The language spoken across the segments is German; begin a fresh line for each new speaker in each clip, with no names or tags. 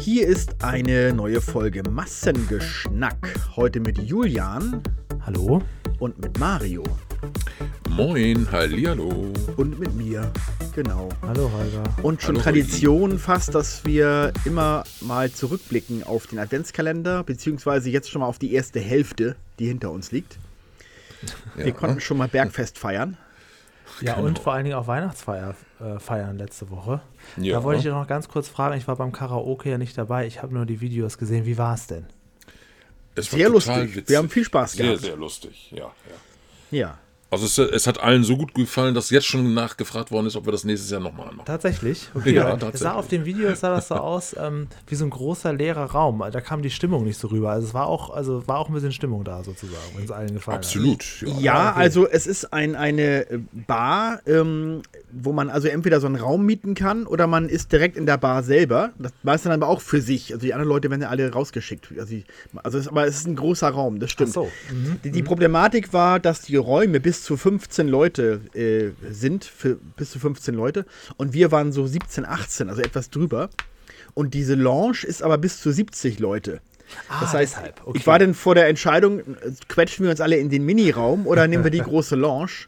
Hier ist eine neue Folge Massengeschnack. Heute mit Julian.
Hallo.
Und mit Mario.
Moin, hallihallo.
Und mit mir. Genau.
Hallo Holger.
Und schon
Hallo,
Tradition Holgi. fast, dass wir immer mal zurückblicken auf den Adventskalender, beziehungsweise jetzt schon mal auf die erste Hälfte, die hinter uns liegt. Ja. Wir konnten schon mal Bergfest feiern.
Ja, genau. und vor allen Dingen auch Weihnachtsfeier äh, feiern letzte Woche. Ja. Da wollte ich noch ganz kurz fragen, ich war beim Karaoke ja nicht dabei, ich habe nur die Videos gesehen. Wie war es denn?
sehr lustig. Witzig. Wir haben viel Spaß
gehabt. Sehr, sehr lustig, ja.
Ja. ja.
Also es, es, hat allen so gut gefallen, dass jetzt schon nachgefragt worden ist, ob wir das nächstes Jahr nochmal machen.
Tatsächlich? Okay. Ja, tatsächlich. Es sah auf dem Video sah das so aus ähm, wie so ein großer leerer Raum. Da kam die Stimmung nicht so rüber. Also es war auch, also war auch ein bisschen Stimmung da sozusagen, wenn es allen gefallen
Absolut,
hat.
Absolut. Ja, ja okay. also es ist ein, eine Bar, ähm, wo man also entweder so einen Raum mieten kann oder man ist direkt in der Bar selber. Das weiß dann aber auch für sich. Also die anderen Leute werden ja alle rausgeschickt. Also, ich, also es, aber es ist ein großer Raum, das stimmt. Ach so. Mhm. Die, die Problematik war, dass die Räume bis zu 15 Leute äh, sind, für bis zu 15 Leute. Und wir waren so 17, 18, also etwas drüber. Und diese Lounge ist aber bis zu 70 Leute. Ah, das heißt, okay. ich war dann vor der Entscheidung, quetschen wir uns alle in den Miniraum oder nehmen wir die große Lounge?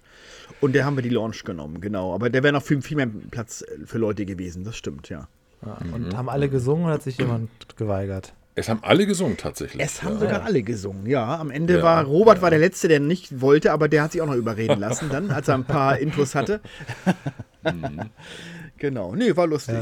Und da haben wir die Lounge genommen, genau. Aber der wäre noch viel, viel mehr Platz für Leute gewesen, das stimmt, ja.
ja und mhm. haben alle gesungen oder hat sich jemand geweigert?
Es haben alle gesungen tatsächlich.
Es haben ja. sogar alle gesungen, ja. Am Ende ja, war Robert ja. war der Letzte, der nicht wollte, aber der hat sich auch noch überreden lassen dann, als er ein paar Intros hatte. Mhm. Genau. Nee, war lustig.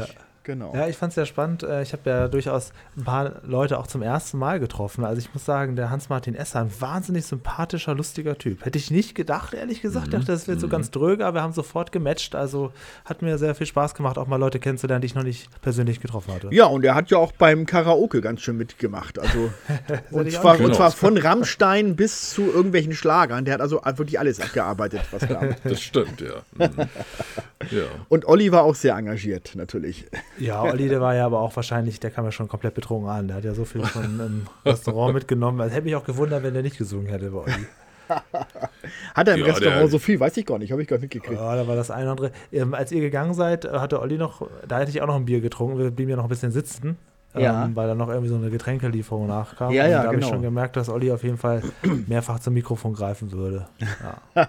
Genau.
Ja, ich fand es sehr spannend. Äh, ich habe ja durchaus ein paar Leute auch zum ersten Mal getroffen. Also ich muss sagen, der Hans-Martin Esser, ein wahnsinnig sympathischer, lustiger Typ. Hätte ich nicht gedacht, ehrlich gesagt. Ich mhm. dachte, das wird mhm. so ganz dröge, aber wir haben sofort gematcht. Also hat mir sehr viel Spaß gemacht, auch mal Leute kennenzulernen, die ich noch nicht persönlich getroffen hatte.
Ja, und er hat ja auch beim Karaoke ganz schön mitgemacht. Also und, zwar, und, zwar, von Rammstein bis zu irgendwelchen Schlagern. Der hat also wirklich alles abgearbeitet, was
kam. Das stimmt, ja. Mhm.
ja. Und Olli war auch sehr engagiert, natürlich.
Ja, Olli, der war ja aber auch wahrscheinlich, der kam ja schon komplett betrunken an. Der hat ja so viel von einem Restaurant mitgenommen. Also hätte mich auch gewundert, wenn der nicht gesungen hätte bei Olli.
Hat er im ja, Restaurant der, so viel? Weiß ich gar nicht, habe ich gar nicht mitgekriegt.
Ja, da war das eine oder andere. Ähm, als ihr gegangen seid, hatte Olli noch, da hätte ich auch noch ein Bier getrunken. Wir blieben ja noch ein bisschen sitzen. Ja. Ähm, weil da noch irgendwie so eine Getränkelieferung nachkam.
Ja, ja,
und da habe
genau.
ich schon gemerkt, dass Olli auf jeden Fall mehrfach zum Mikrofon greifen würde. Ja,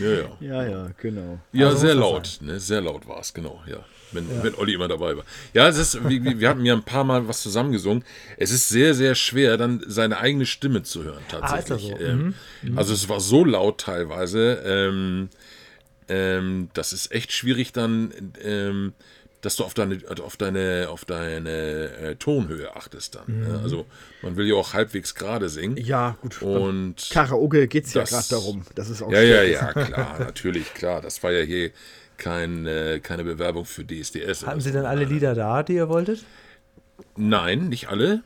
ja, ja.
ja, ja genau.
Ja, also sehr laut, ne? sehr laut war es, genau, ja wenn, ja. wenn Olli immer dabei war. Ja, es ist, wir, wir haben ja ein paar Mal was zusammengesungen. Es ist sehr, sehr schwer, dann seine eigene Stimme zu hören, tatsächlich. Ah, so? ähm, mhm. Also es war so laut teilweise. Ähm, ähm, das ist echt schwierig dann, ähm, dass du auf deine, auf deine, auf deine äh, Tonhöhe achtest dann. Ne? Mhm. Also man will ja auch halbwegs gerade singen.
Ja, gut.
Und
Karaoke geht es ja gerade darum. Das ist auch
Ja, ja, ja, klar, natürlich, klar. Das war ja hier kein, äh, keine Bewerbung für DSDS.
Hatten Sie denn alle Lieder da, die ihr wolltet?
Nein, nicht alle.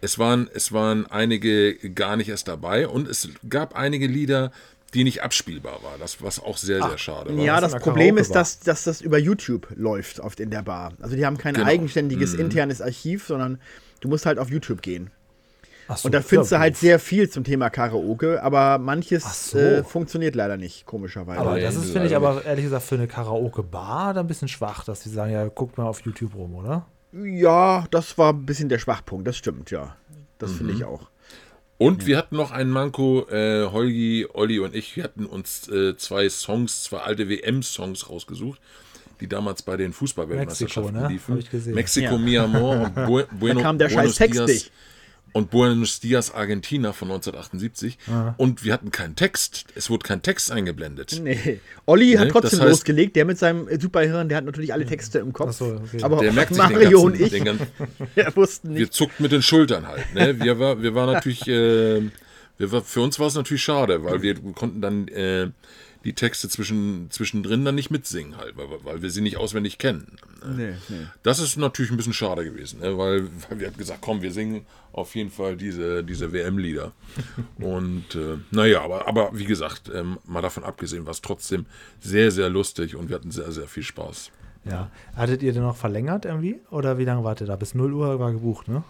Es waren, es waren einige gar nicht erst dabei und es gab einige Lieder, die nicht abspielbar waren, das, was auch sehr, Ach, sehr schade war.
Ja, das Problem ist, dass, dass das über YouTube läuft oft in der Bar. Also die haben kein genau. eigenständiges mhm. internes Archiv, sondern du musst halt auf YouTube gehen. So, und da findest du halt sehr viel zum Thema Karaoke, aber manches so. äh, funktioniert leider nicht, komischerweise.
Aber das ist, finde ich, aber ehrlich gesagt für eine Karaoke-Bar ein bisschen schwach, dass sie sagen, ja, guckt mal auf YouTube rum, oder?
Ja, das war ein bisschen der Schwachpunkt, das stimmt, ja. Das mhm. finde ich auch.
Und ja. wir hatten noch einen Manko, äh, Holgi, Olli und ich, wir hatten uns äh, zwei Songs, zwei alte WM-Songs rausgesucht, die damals bei den Fußballweltmeisterschaften
ne?
liefen. Mexiko, ja. Mi Amor und Bu
Bueno, da kam der scheiß Text nicht
und Buenos Dias Argentina von 1978 Aha. und wir hatten keinen Text. Es wurde kein Text eingeblendet.
Nee. Olli ne? hat trotzdem das heißt, losgelegt, der mit seinem Superhirn, der hat natürlich alle Texte im Kopf. So, okay. Aber
der merkt
Mario und ich,
ganzen, wir wussten nicht. Wir zuckten mit den Schultern halt. Ne? Wir, war, wir waren natürlich, äh, wir war, für uns war es natürlich schade, weil wir konnten dann äh, die Texte zwischen, zwischendrin dann nicht mitsingen halt, weil, weil wir sie nicht auswendig kennen. Nee, nee. Das ist natürlich ein bisschen schade gewesen, ne? weil, weil wir haben gesagt, komm, wir singen auf jeden Fall diese, diese WM-Lieder. und äh, naja, aber, aber wie gesagt, ähm, mal davon abgesehen, war es trotzdem sehr, sehr lustig und wir hatten sehr, sehr viel Spaß.
Ja. Hattet ihr denn noch verlängert irgendwie? Oder wie lange wart ihr da? Bis 0 Uhr war gebucht, ne?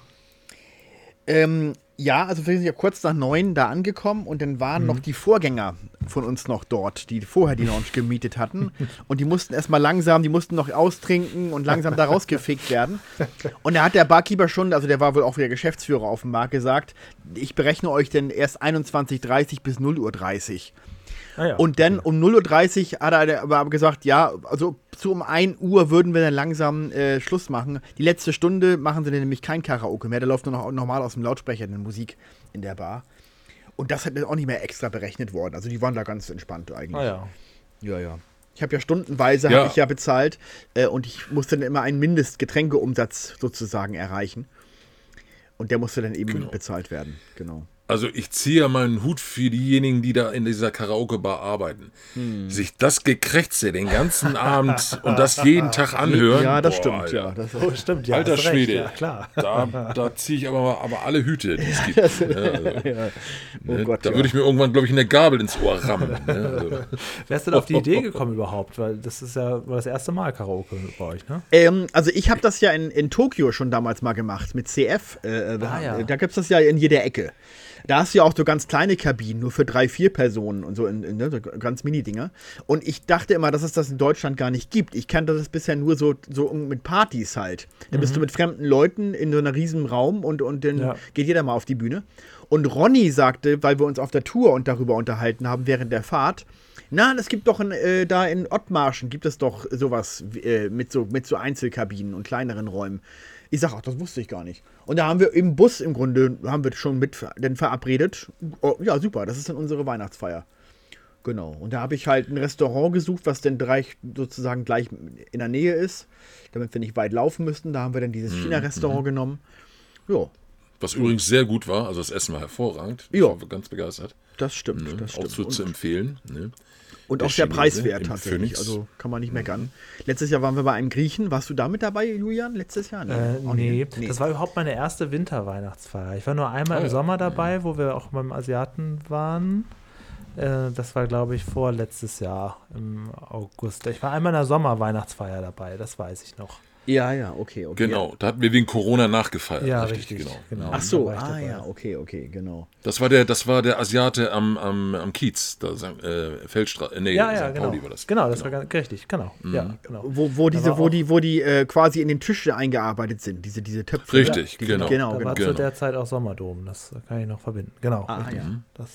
Ähm, ja, also wir sind ja kurz nach neun da angekommen und dann waren mhm. noch die Vorgänger von uns noch dort, die vorher die Lounge gemietet hatten. Und die mussten erstmal langsam, die mussten noch austrinken und langsam da rausgefegt werden. Und da hat der Barkeeper schon, also der war wohl auch wieder Geschäftsführer auf dem Markt, gesagt, ich berechne euch denn erst 21.30 bis 0.30 Uhr. Ah ja, und dann okay. um 0.30 Uhr hat er aber gesagt, ja, also so um 1 Uhr würden wir dann langsam äh, Schluss machen. Die letzte Stunde machen sie dann nämlich kein Karaoke mehr. Da läuft nur noch normal aus dem Lautsprecher eine Musik in der Bar. Und das hat auch nicht mehr extra berechnet worden. Also die waren da ganz entspannt eigentlich. Ah
ja.
Ja, ja. Ich habe ja stundenweise ja. ich ja bezahlt äh, und ich musste dann immer einen Mindestgetränkeumsatz sozusagen erreichen. Und der musste dann eben genau. bezahlt werden. Genau.
Also ich ziehe ja meinen Hut für diejenigen, die da in dieser Karaoke-Bar arbeiten. Hm. Sich das Gekrächze den ganzen Abend und das jeden Tag anhören.
Ja, das boah, stimmt, Alter. ja. Das
oh, stimmt, ja.
Alter Schwede. Ja, klar. Da, da ziehe ich aber, aber alle Hüte, die es gibt. Ja, also, ja. Oh ne, Gott, da würde ich mir irgendwann, glaube ich, eine Gabel ins Ohr rammen. Ne? Also.
Wärst du denn auf die Idee gekommen überhaupt? Weil das ist ja war das erste Mal Karaoke bei euch, ne?
Ähm, also ich habe das ja in, in Tokio schon damals mal gemacht, mit CF. Äh, ah, ja. Da gibt es das ja in jeder Ecke. Da hast du ja auch so ganz kleine Kabinen, nur für drei, vier Personen und so, in, in, ne, so ganz Mini-Dinger. Und ich dachte immer, dass es das in Deutschland gar nicht gibt. Ich kannte das bisher nur so, so mit Partys halt. Dann mhm. bist du mhm. mit fremden Leuten in so einem riesen Raum und, und dann ja. geht jeder mal auf die Bühne. Und Ronny sagte, weil wir uns auf der Tour und darüber unterhalten haben während der Fahrt, na, es gibt doch in, äh, da in Ottmarschen gibt es doch sowas äh, mit, so, mit so Einzelkabinen und kleineren Räumen. Ich sage, ach, das wusste ich gar nicht. Und da haben wir im Bus im Grunde, haben wir schon mit denn verabredet. Oh, ja, super, das ist dann unsere Weihnachtsfeier. Genau. Und da habe ich halt ein Restaurant gesucht, was denn gleich, sozusagen gleich in der Nähe ist, damit wir nicht weit laufen müssten. Da haben wir dann dieses mhm, China-Restaurant mhm. genommen. Ja.
Was übrigens sehr gut war, also das Essen war hervorragend. Ich ja. war ganz begeistert.
Das stimmt. Ne?
Das
stimmt.
Auch so zu empfehlen. Ne?
Und auch sehr preiswert tatsächlich. Also kann man nicht meckern. Letztes Jahr waren wir bei einem Griechen. Warst du da mit dabei, Julian? Letztes Jahr?
Nee, äh, nee. nee. das war überhaupt meine erste Winterweihnachtsfeier. Ich war nur einmal oh, im Sommer dabei, wo wir auch beim Asiaten waren. Äh, das war, glaube ich, vorletztes Jahr im August. Ich war einmal in der Sommerweihnachtsfeier dabei, das weiß ich noch.
Ja, ja, okay, okay.
Genau, da hatten wir wegen Corona nachgefeiert.
Ja, richtig, richtig
genau. genau. Ach so, ah ja, okay, okay, genau.
Das war der, das war der Asiate am, am, am Kiez, da äh, Feldstraße, äh, nee,
ja, ja, St. genau. Pauli war das. Genau, das genau. war richtig, genau. Mhm. Ja, genau.
Wo, wo diese, wo die, wo die äh, quasi in den Tische eingearbeitet sind, diese, diese Töpfe.
Richtig,
ja,
genau.
genau. Da
genau.
war
genau.
zu der Zeit auch Sommerdom, das kann ich noch verbinden. Genau.
Ah, richtig. ja.
Das,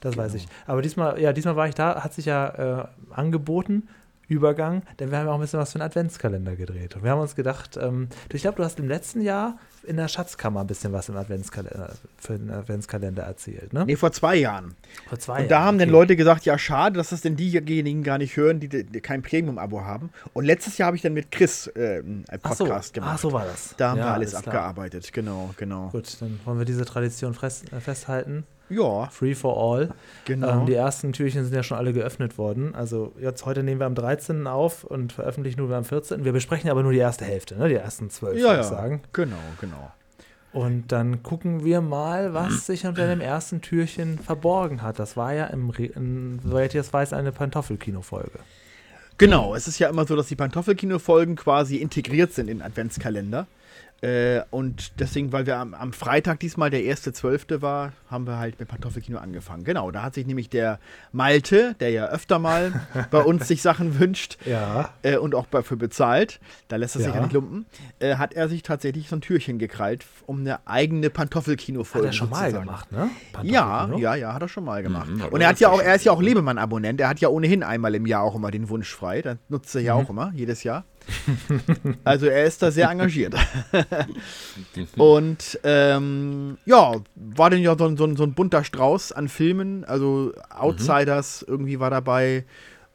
das genau. weiß ich. Aber diesmal, ja, diesmal war ich da, hat sich ja äh, angeboten Übergang, denn wir haben auch ein bisschen was für einen Adventskalender gedreht. Und wir haben uns gedacht, ähm, ich glaube, du hast im letzten Jahr in der Schatzkammer ein bisschen was im Adventskalender, für den Adventskalender erzählt, ne?
Nee, vor zwei Jahren.
Vor zwei
Jahren.
Und
da haben okay. dann Leute gesagt, ja, schade, dass das denn diejenigen gar nicht hören, die, die kein Premium-Abo haben. Und letztes Jahr habe ich dann mit Chris äh, einen Podcast
so.
gemacht.
Ach, so war das.
Da haben ja, wir alles abgearbeitet, genau, genau.
Gut, dann wollen wir diese Tradition äh, festhalten.
Ja.
Free for all.
Genau.
Ähm, die ersten Türchen sind ja schon alle geöffnet worden. Also jetzt heute nehmen wir am 13. auf und veröffentlichen nur am 14. Wir besprechen aber nur die erste Hälfte, ne? die ersten zwölf,
ja,
würde
ich
ja. sagen.
Genau, genau.
Und dann gucken wir mal, was sich unter dem ersten Türchen verborgen hat. Das war ja im, in, soweit ich das weiß, eine Pantoffelkino-Folge.
Genau, es ist ja immer so, dass die Pantoffelkino-Folgen quasi integriert sind in Adventskalender. Äh, und deswegen, weil wir am, am Freitag diesmal der erste Zwölfte war, haben wir halt mit Pantoffelkino angefangen. Genau, da hat sich nämlich der Malte, der ja öfter mal bei uns sich Sachen wünscht
ja.
äh, und auch dafür bezahlt, da lässt er ja. sich ja nicht lumpen, äh, hat er sich tatsächlich so ein Türchen gekrallt, um eine eigene Pantoffelkino-Folge
zu Hat er schon mal gemacht, ne?
Ja, ja, ja, hat er schon mal gemacht. Mhm, und er hat ja auch, er ist ja auch Lebemann-Abonnent, er hat ja ohnehin einmal im Jahr auch immer den Wunsch frei, das nutzt er ja mhm. auch immer, jedes Jahr. also er ist da sehr engagiert. und ähm, ja, war denn ja so, so, so, ein bunter Strauß an Filmen. Also Outsiders mhm. irgendwie war dabei.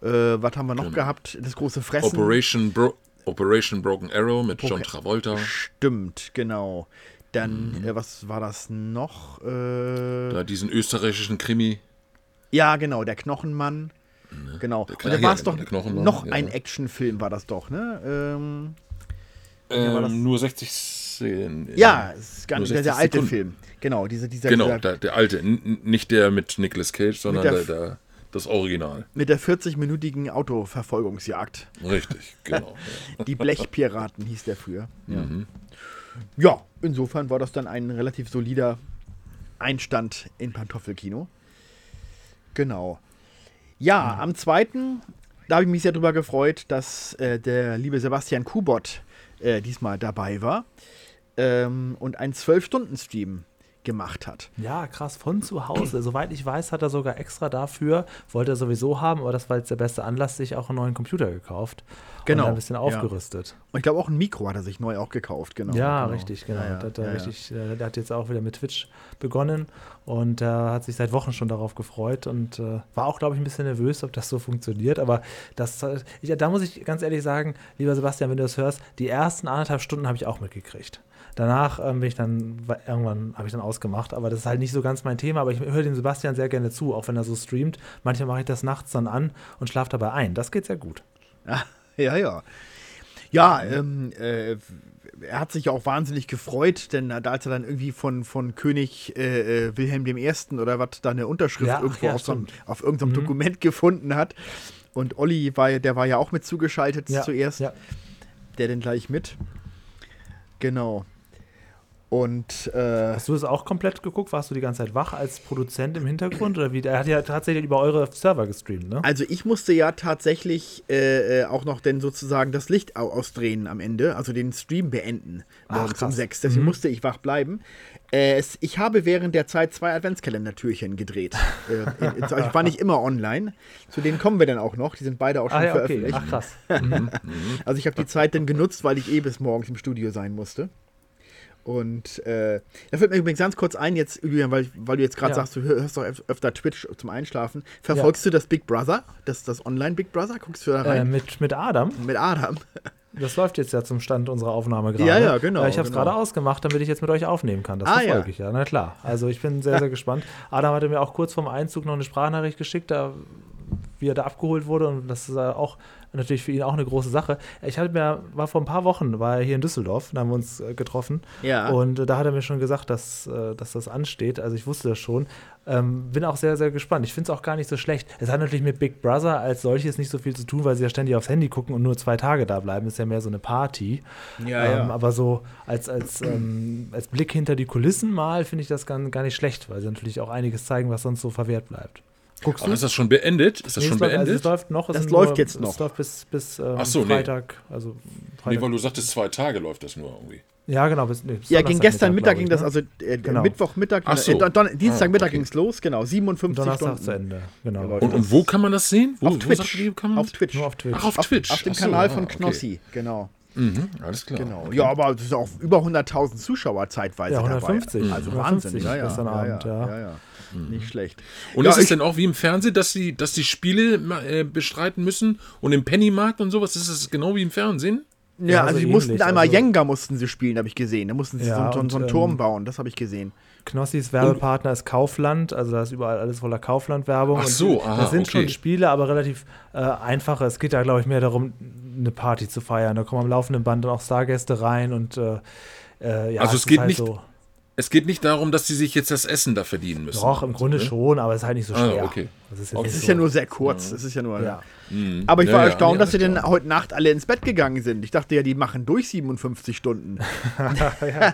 Äh, was haben wir noch genau. gehabt? Das große Fressen.
Operation, Bro Operation Broken Arrow mit John Travolta.
Stimmt, genau. Dann, mhm. äh, was war das noch? Äh,
da diesen österreichischen Krimi.
Ja, genau, der Knochenmann. Ne? Genau. Der und da war es doch noch ja. ein Actionfilm, war das doch, ne? Ähm,
ähm, nur 60 Szenen.
Ja, ist gar nicht der, der alte Film. Genau, diese, dieser,
genau
dieser,
der, der, alte. N nicht der mit Nicolas Cage, sondern der, der, das Original.
Mit der 40-minütigen Autoverfolgungsjagd.
Richtig, genau.
Die Blechpiraten hieß der früher.
Ja. Mhm.
Ja, insofern war das dann ein relativ solider Einstand in Pantoffelkino. Genau. Ja, am zweiten, da habe ich mich sehr drüber gefreut, dass äh, der liebe Sebastian Kubot äh, diesmal dabei war ähm, und einen 12-Stunden-Stream gemacht hat.
Ja, krass, von zu Hause. Soweit ich weiß, hat er sogar extra dafür, wollte er sowieso haben, aber das war jetzt der beste Anlass, sich auch einen neuen Computer gekauft.
Genau.
Und ein bisschen aufgerüstet.
Ja. Und ich glaube auch ein Mikro hat er sich neu auch gekauft, genau.
Ja,
genau.
richtig, genau.
Ja, ja,
der, hat,
ja,
richtig äh, der hat jetzt auch wieder mit Twitch begonnen und er hat sich seit Wochen schon darauf gefreut und äh, war auch, glaube ich, ein bisschen nervös, ob das so funktioniert. Aber das, äh, ich, da muss ich ganz ehrlich sagen, lieber Sebastian, wenn du das hörst, die ersten anderthalb Stunden habe ich auch mitgekriegt. Danach ähm, bin ich dann, irgendwann habe ich dann ausgemacht, aber das ist halt nicht so ganz mein Thema, aber ich höre dem Sebastian sehr gerne zu, auch wenn er so streamt. Manchmal mache ich das nachts dann an und schlafe dabei ein. Das geht sehr gut.
Ja, ja. Ja, ähm, äh, er hat sich auch wahnsinnig gefreut, denn da als er dann irgendwie von, von König äh, äh Wilhelm I. oder was da eine Unterschrift
Ja,
irgendwo
ja,
auf, so, einem- auf irgendeinem
Mhm.
Dokument gefunden hat. Und Olli war ja, der war ja auch mit zugeschaltet zuerst.
Ja.
Der dann gleich mit. Genau. Und äh,
Hast du das auch komplett geguckt? Warst du die ganze Zeit wach als Produzent im Hintergrund? Oder wie? Er hat ja tatsächlich über eure Server gestreamt, ne?
Also ich musste ja tatsächlich äh, äh, auch noch denn sozusagen das Licht au ausdrehen am Ende, also den Stream beenden morgens um sechs. Deswegen
Mhm.
musste ich wach bleiben. Äh, es, ich habe während der Zeit zwei Adventskalendertürchen gedreht. äh, in, in, also ich war nicht immer online. Zu denen kommen wir dann auch noch. Die sind beide auch schon
Ah ja, okay.
veröffentlicht.
Ach krass.
Also ich habe die Zeit dann genutzt, weil ich eh bis morgens im Studio sein musste. Und äh, da fällt mir übrigens ganz kurz ein, jetzt, Julian, weil, weil du jetzt gerade
Ja.
sagst, du hörst doch öf- öfter Twitch zum Einschlafen. Verfolgst du das Big Brother? Das, das Online Big Brother? Guckst du da
Äh,
rein?
mit, mit Adam.
Mit Adam.
Das läuft jetzt ja zum Stand unserer Aufnahme gerade.
Ja, ja, genau,
Äh, Ich habe es
genau.
gerade ausgemacht, damit ich jetzt mit euch aufnehmen kann. Das
Ah,
verfolge
ja.
ich ja. Na klar. Also ich bin sehr, sehr gespannt. Adam hatte mir auch kurz vorm Einzug noch eine Sprachnachricht geschickt, da, wie er da abgeholt wurde. Und das ist äh, natürlich für ihn auch eine große Sache. Ich hatte mir, war vor ein paar Wochen, war er hier in Düsseldorf, da haben wir uns äh, getroffen.
Ja.
Und äh, da hat er mir schon gesagt, dass, äh, dass das ansteht. Also ich wusste das schon. Ähm, bin auch sehr, sehr gespannt. Ich finde es auch gar nicht so schlecht. Es hat natürlich mit Big Brother als solches nicht so viel zu tun, weil sie ja ständig aufs Handy gucken und nur zwei Tage da bleiben. Ist ja mehr so eine Party.
Ja,
ähm,
ja.
Aber so als, als, ähm, als Blick hinter die Kulissen mal finde ich das gar, gar nicht schlecht, weil sie natürlich auch einiges zeigen, was sonst so verwehrt bleibt. Guckst
Aber ist das schon beendet? Ist das
Nee,
schon
es läuft, also
beendet?
es läuft noch. es
Das läuft jetzt noch.
Es läuft bis, bis ähm,
Ach so, nee.
Freitag. Also
nee,
Freitag.
weil du sagtest, zwei Tage läuft das nur irgendwie.
ja, genau. Bis, nee, bis
Ja, ging gestern Mittag ging
ich,
das,
ne?
also äh,
Genau.
Mittwochmittag,
Ach so.
äh, Don
Ah, okay.
ging es los, genau, 57
Donnerstag
Stunden.
zu Ende. Genau.
Und, und wo kann man das sehen? Wo,
Auf
wo
Twitch.
sagt ihr, kann man
Auf? Twitch.
Nur auf Twitch.
Ach, auf
Auf,
Twitch.
auf dem
Ach so,
Kanal
ah,
von
okay.
Knossi, genau.
Mhm, alles klar.
Genau.
Okay.
Ja, aber es ist auch über 100.000 Zuschauer zeitweise
Ja, 150.
dabei. Also
150
Wahnsinn. Ja, ja,
gestern
ja,
Abend,
ja,
ja.
ja, ja. Nicht schlecht.
Und
ja,
ist es denn auch wie im Fernsehen, dass die, dass die Spiele äh, bestreiten müssen und im Pennymarkt und sowas? Ist es genau wie im Fernsehen?
Ja,
Ja,
also
so
die mussten
ähnlich,
einmal
also-
Jenga mussten sie spielen, habe ich gesehen. Da mussten sie
Ja,
so, so,
und,
so einen
ähm,
Turm bauen, das habe ich gesehen.
Knossis Werbepartner ist Kaufland, also da ist überall alles voller Kaufland-Werbung.
Ach so, aha,
Das sind
okay.
schon Spiele, aber relativ äh, einfache. Es geht da, glaube ich, mehr darum, eine Party zu feiern. Da kommen am laufenden Band dann auch Stargäste rein und äh, äh, ja,
Also es geht
halt
nicht
So,
Es geht nicht darum, dass sie sich jetzt das Essen da verdienen müssen.
doch, im Grunde
Ne?
schon, aber es ist halt nicht so
Ah,
schwer.
okay.
Das ist,
Es ist
so,
ja nur sehr kurz. Es ist ja nur.
Ja.
Mhm.
Aber ich
Ja,
war
ja,
erstaunt, dass sie denn heute Nacht alle ins Bett gegangen sind. Ich dachte ja, die machen durch 57 Stunden.
ja,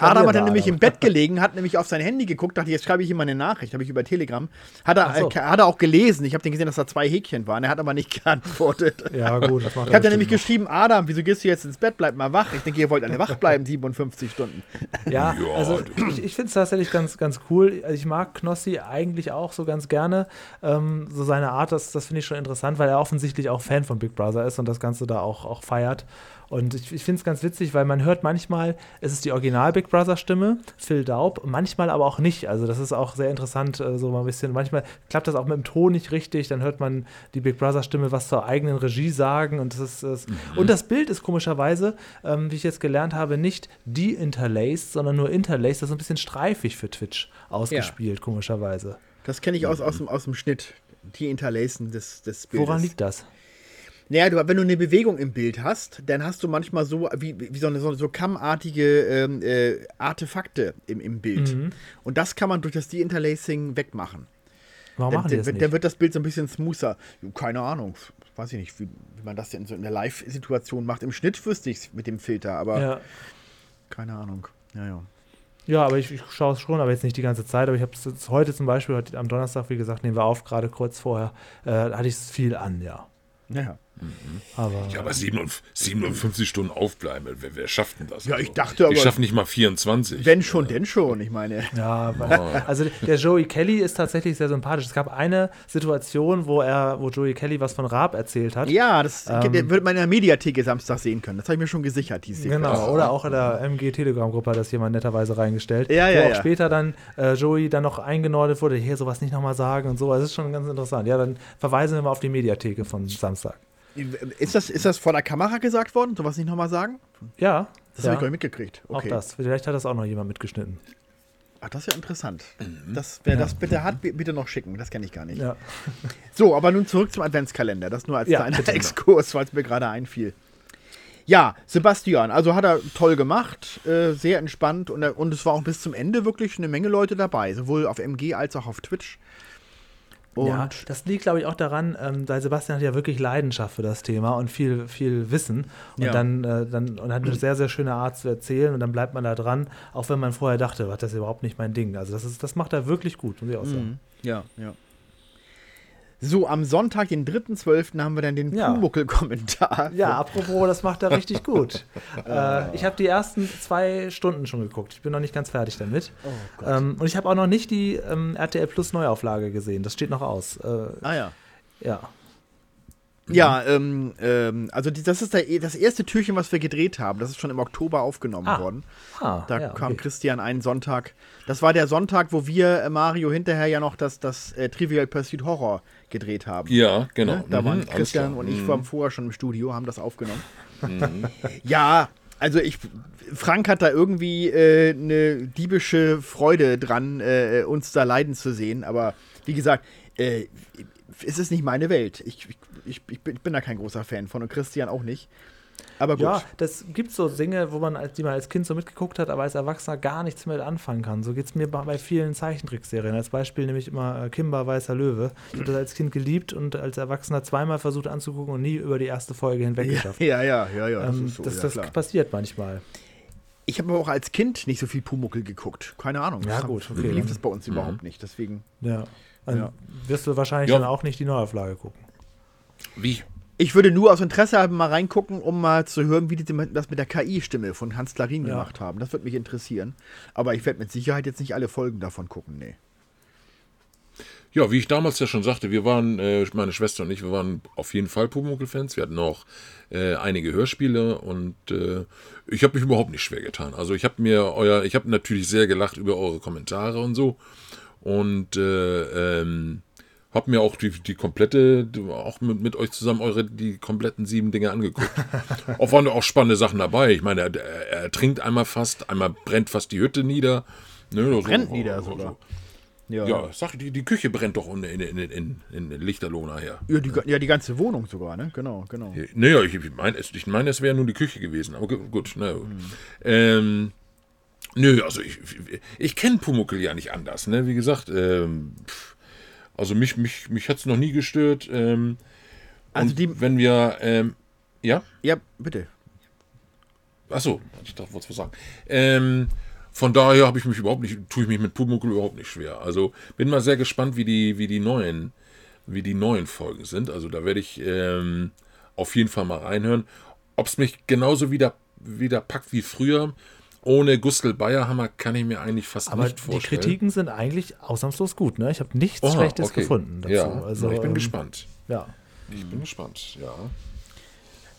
Adam hat
da,
dann nämlich im Bett gelegen, hat nämlich auf sein Handy geguckt, dachte, jetzt schreibe ich ihm mal eine Nachricht, habe ich über Telegram. Hat er,
so.
äh, hat er auch gelesen. Ich habe den gesehen, dass da zwei Häkchen waren. Er hat aber nicht geantwortet.
Ja, gut, das macht
Ich
er
habe dann nämlich geschrieben, Adam, wieso gehst du jetzt ins Bett? Bleib mal wach. Ich denke, ihr wollt alle wach bleiben, 57 Stunden.
Ja, also ich, ich finde es tatsächlich ganz, ganz cool. Also ich mag Knossi eigentlich auch so ganz gerne. Ähm, so seine Art, das, das finde ich schon interessant, weil er offensichtlich auch Fan von Big Brother ist und das Ganze da auch, auch feiert. Und ich, ich finde es ganz witzig, weil man hört manchmal, es ist die Original Big Brother Stimme, Phil Daub, manchmal aber auch nicht. Also das ist auch sehr interessant, äh, so mal ein bisschen. Manchmal klappt das auch mit dem Ton nicht richtig, dann hört man die Big Brother Stimme was zur eigenen Regie sagen und das ist, das und das Bild ist komischerweise, ähm, wie ich jetzt gelernt habe, nicht de-interlaced, sondern nur interlaced. Das ist ein bisschen streifig für Twitch ausgespielt, komischerweise.
Das kenne ich aus, aus, dem, aus dem Schnitt. Die Interlacen des, des Bildes.
Woran liegt das?
Naja, du, wenn du eine Bewegung im Bild hast, dann hast du manchmal so wie, wie so, eine, so, so kammartige ähm, äh, Artefakte im, im Bild.
Mhm.
Und das kann man durch das De-Interlacing wegmachen.
Warum
Dann,
machen die das nicht?
dann wird das Bild so ein bisschen smoother. Keine Ahnung, weiß ich nicht, wie, wie man das denn so in der Live-Situation macht. Im Schnitt wüsste ich es mit dem Filter, aber
ja.
keine Ahnung. Ja, ja.
Ja, aber ich, ich schaue es schon, aber jetzt nicht die ganze Zeit. Aber ich habe es heute zum Beispiel, heute, am Donnerstag, wie gesagt, nehmen wir auf, gerade kurz vorher, äh, hatte ich es viel an, ja.
Ja, ja.
Aber,
Ja, aber 57, 57 Stunden aufbleiben, wer, wer schafft denn das?
Ja, ich dachte aber-
Ich schaffe nicht mal 24.
Wenn schon, denn schon. Ich meine.
Ja, weil, also der Joey Kelly ist tatsächlich sehr sympathisch. Es gab eine Situation, wo er, wo Joey Kelly was von Raab erzählt hat.
Ja, das
Ähm,
wird man in der Mediathek Samstag sehen können. Das habe ich mir schon gesichert, die Sequenz.
Genau, oder auch in der MG Telegram-Gruppe hat das jemand netterweise reingestellt.
Ja,
wo
ja,
auch
ja.
später dann äh, Joey dann noch eingenordet wurde, hier sowas nicht nochmal sagen und so. Also Das ist schon ganz interessant. Ja, dann verweisen wir mal auf die Mediatheke von Samstag.
Ist das, ist das vor der Kamera gesagt worden? Sowas nicht nochmal sagen?
Ja,
Das
ja
habe ich gar nicht mitgekriegt.
auch
Okay.
das. Vielleicht hat das auch noch jemand mitgeschnitten.
Ach, das ist ja interessant. Das, wer
Ja.
das bitte hat, bi- bitte noch schicken. Das kenne ich gar nicht.
Ja.
So, aber nun zurück zum Adventskalender. Das nur als
Ja,
kleiner
bitte.
Exkurs, weil es mir gerade einfiel. Ja, Sebastian, also hat er toll gemacht, äh, sehr entspannt und, und es war auch bis zum Ende wirklich eine Menge Leute dabei, sowohl auf MG als auch auf Twitch. Und
ja, das liegt, glaube ich, auch daran, ähm, weil Sebastian hat ja wirklich Leidenschaft für das Thema und viel, viel Wissen. Und
Ja.
dann, äh, dann und hat eine sehr, sehr schöne Art zu erzählen und dann bleibt man da dran, auch wenn man vorher dachte, was das ist überhaupt nicht mein Ding. Also das ist, das macht er wirklich gut, muss ich auch sagen.
Mhm. Ja, ja. So, am Sonntag, den 3.12., haben wir dann den
Ja.
Pumuckel-Kommentar.
Ja, apropos, das macht er richtig gut. äh, ich habe die ersten zwei Stunden schon geguckt. Ich bin noch nicht ganz fertig damit.
Oh
ähm, und ich habe auch noch nicht die ähm, RTL Plus Neuauflage gesehen. Das steht noch aus. Äh,
Ah ja.
ja.
Ja, ähm, ähm, also die, das ist der, das erste Türchen, was wir gedreht haben. Das ist schon im Oktober aufgenommen
Ah.
worden.
Ah,
Da
ja,
kam
okay.
Christian einen Sonntag. Das war der Sonntag, wo wir, äh, Mario, hinterher ja noch das, das äh, Trivial Pursuit Horror gedreht haben.
Ja, genau.
Ne? Da
Mhm,
waren Christian und ich
Mhm.
waren vorher schon im Studio, haben das aufgenommen. ja, also ich, Frank hat da irgendwie äh, eine diebische Freude dran, äh, uns da leiden zu sehen. Aber wie gesagt, äh, es ist nicht meine Welt. Ich, ich, ich, bin, ich bin da kein großer Fan von und Christian auch nicht. Aber gut.
Ja, das gibt so Dinge, wo man, die man als Kind so mitgeguckt hat, aber als Erwachsener gar nichts mehr anfangen kann. So geht es mir bei, vielen Zeichentrickserien. Als Beispiel nehme ich immer äh, Kimba Weißer Löwe. Ich habe das als Kind geliebt und als Erwachsener zweimal versucht anzugucken und nie über die erste Folge hinweg
ja,
geschafft.
ja, ja, ja, ja. Das
ähm,
so,
das
ja,
das
klar.
passiert manchmal.
Ich habe aber auch als Kind nicht so viel Pumuckel geguckt. Keine Ahnung.
Ja, gut, okay,
lief das bei uns überhaupt nicht. Deswegen.
Ja. Dann
Ja.
wirst du wahrscheinlich
Ja.
dann auch nicht die Neuauflage gucken.
Wie?
Ich würde nur aus Interesse haben, mal reingucken, um mal zu hören, wie die das mit der KI-Stimme von Hans Klarin
Ja.
gemacht haben. Das würde mich interessieren. Aber ich werde mit Sicherheit jetzt nicht alle Folgen davon gucken, nee.
Ja, wie ich damals ja schon sagte, wir waren, äh, meine Schwester und ich, wir waren auf jeden Fall Pumuckl-Fans. Wir hatten auch äh, einige Hörspiele und äh, ich habe mich überhaupt nicht schwer getan. Also ich habe mir euer, ich habe natürlich sehr gelacht über eure Kommentare und so und äh, ähm, habe mir auch die, die komplette, auch mit, mit euch zusammen eure die kompletten sieben Dinge angeguckt. auch waren auch spannende Sachen dabei. Ich meine, er, er trinkt einmal fast, einmal brennt fast die Hütte nieder. Ne, so-
Brennt nieder sogar.
ja, sag ich, die, die Küche brennt doch in, in, in, in, in Lichterloh nachher.
Ja, die, ja, die ganze Wohnung sogar, ne? Genau, genau.
Naja, ich meine, es, ich mein, es wäre nur die Küche gewesen, aber gu- gut. Na, ähm, nö, also ich, ich, kenne Pumuckel ja nicht anders, ne? Wie gesagt, ähm, also mich, mich, mich hat es noch nie gestört. Ähm,
Also die-
wenn wir, ähm, ja?
Ja, bitte.
Achso, ich dachte, was sagen. Ähm, von daher habe ich mich überhaupt nicht, tue ich mich mit Pumuckl überhaupt nicht schwer. Also bin mal sehr gespannt, wie die, wie die neuen, wie die neuen Folgen sind. Also da werde ich ähm, auf jeden Fall mal reinhören. Ob es mich genauso wieder, wieder packt wie früher, ohne Gustl Bayerhammer, kann ich mir eigentlich fast
Aber
nicht
die
vorstellen.
Kritiken sind eigentlich ausnahmslos gut. Ne? Ich habe nichts
Oha,
Schlechtes
okay.
gefunden dazu.
Ja,
also,
ich bin
ähm,
gespannt.
Ja.
Ich bin gespannt, ja.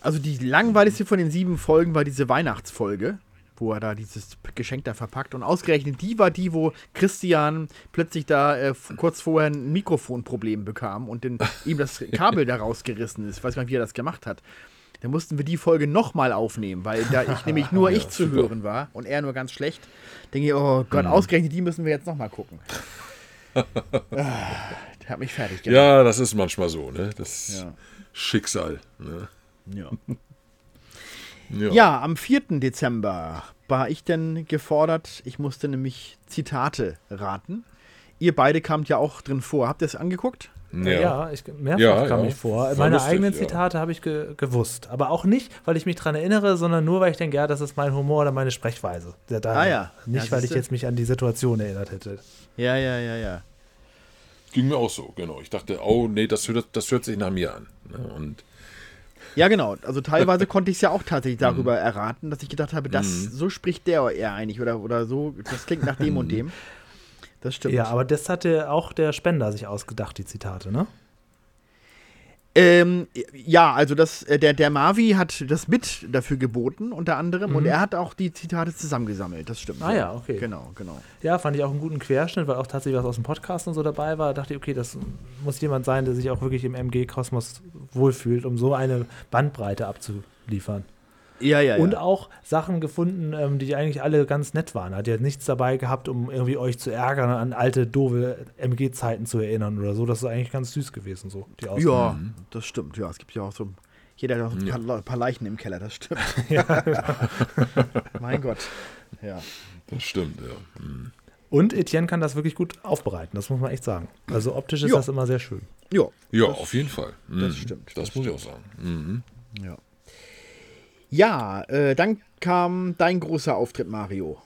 Also die langweiligste von den sieben Folgen war diese Weihnachtsfolge, wo er da dieses Geschenk da verpackt. Und ausgerechnet die war die, wo Christian plötzlich da äh, kurz vorher ein Mikrofonproblem bekam und den, ihm das Kabel da rausgerissen ist. Ich weiß gar nicht, wie er das gemacht hat. Da mussten wir die Folge nochmal aufnehmen, weil da ich nämlich nur ich zu
super.
hören war und er nur ganz schlecht. Denke ich, oh Gott, ausgerechnet die müssen wir jetzt nochmal gucken. ah, der hat mich fertig gemacht.
Ja, das ist manchmal so, ne? Das
Ja.
Schicksal. Ne?
ja.
Ja.
Ja, am 4. Dezember war ich denn gefordert, ich musste nämlich Zitate raten. Ihr beide kamt ja auch drin vor. Habt ihr es angeguckt?
Ja, ja ich, mehrfach ja, kam ja. ich vor. Meine lustig, eigenen Zitate habe ich ge gewusst. Aber auch nicht, weil ich mich daran erinnere, sondern nur, weil ich denke, ja, das ist mein Humor oder meine Sprechweise. Da, ah ja. Nicht, weil ich jetzt mich an die Situation erinnert hätte.
Ja, ja, ja, ja.
Ging mir auch so, genau. Ich dachte, oh, nee, das hört, das hört sich nach mir an. Ne? Und
ja, genau. Also teilweise konnte ich es ja auch tatsächlich darüber mhm. erraten, dass ich gedacht habe, das, mhm. so spricht der eher eigentlich oder, oder so, das klingt nach dem und dem.
Das stimmt. Ja, aber das hatte auch der Spender sich ausgedacht, die Zitate, ne?
Ähm, ja, also das, äh, der, der Mavi hat das Bit dafür geboten, unter anderem, mhm. und er hat auch die Zitate zusammengesammelt, das stimmt.
Ah ja, okay.
Genau, genau.
Ja, fand ich auch einen guten Querschnitt, weil auch tatsächlich was aus dem Podcast und so dabei war. Da dachte ich, okay, das muss jemand sein, der sich auch wirklich im MG-Kosmos wohlfühlt, um so eine Bandbreite abzuliefern.
Ja, ja,
Und ja. auch Sachen gefunden, ähm, die eigentlich alle ganz nett waren. Hat ja nichts dabei gehabt, um irgendwie euch zu ärgern, an alte, doofe MG-Zeiten zu erinnern oder so. Das ist eigentlich ganz süß gewesen, so,
die Ja, mhm. das stimmt. Ja, es gibt ja auch so, jeder hat auch ein ja. paar, paar, Leichen im Keller, das stimmt. ja, mein Gott. Ja.
Das stimmt, ja. Mhm.
Und Etienne kann das wirklich gut aufbereiten, das muss man echt sagen. Also optisch ist jo. das immer sehr schön.
Ja, ja auf jeden Fall.
Mhm. Das stimmt.
Das, das muss
stimmt.
ich auch sagen. Mhm.
Ja. Ja, äh, dann kam dein großer Auftritt, Mario.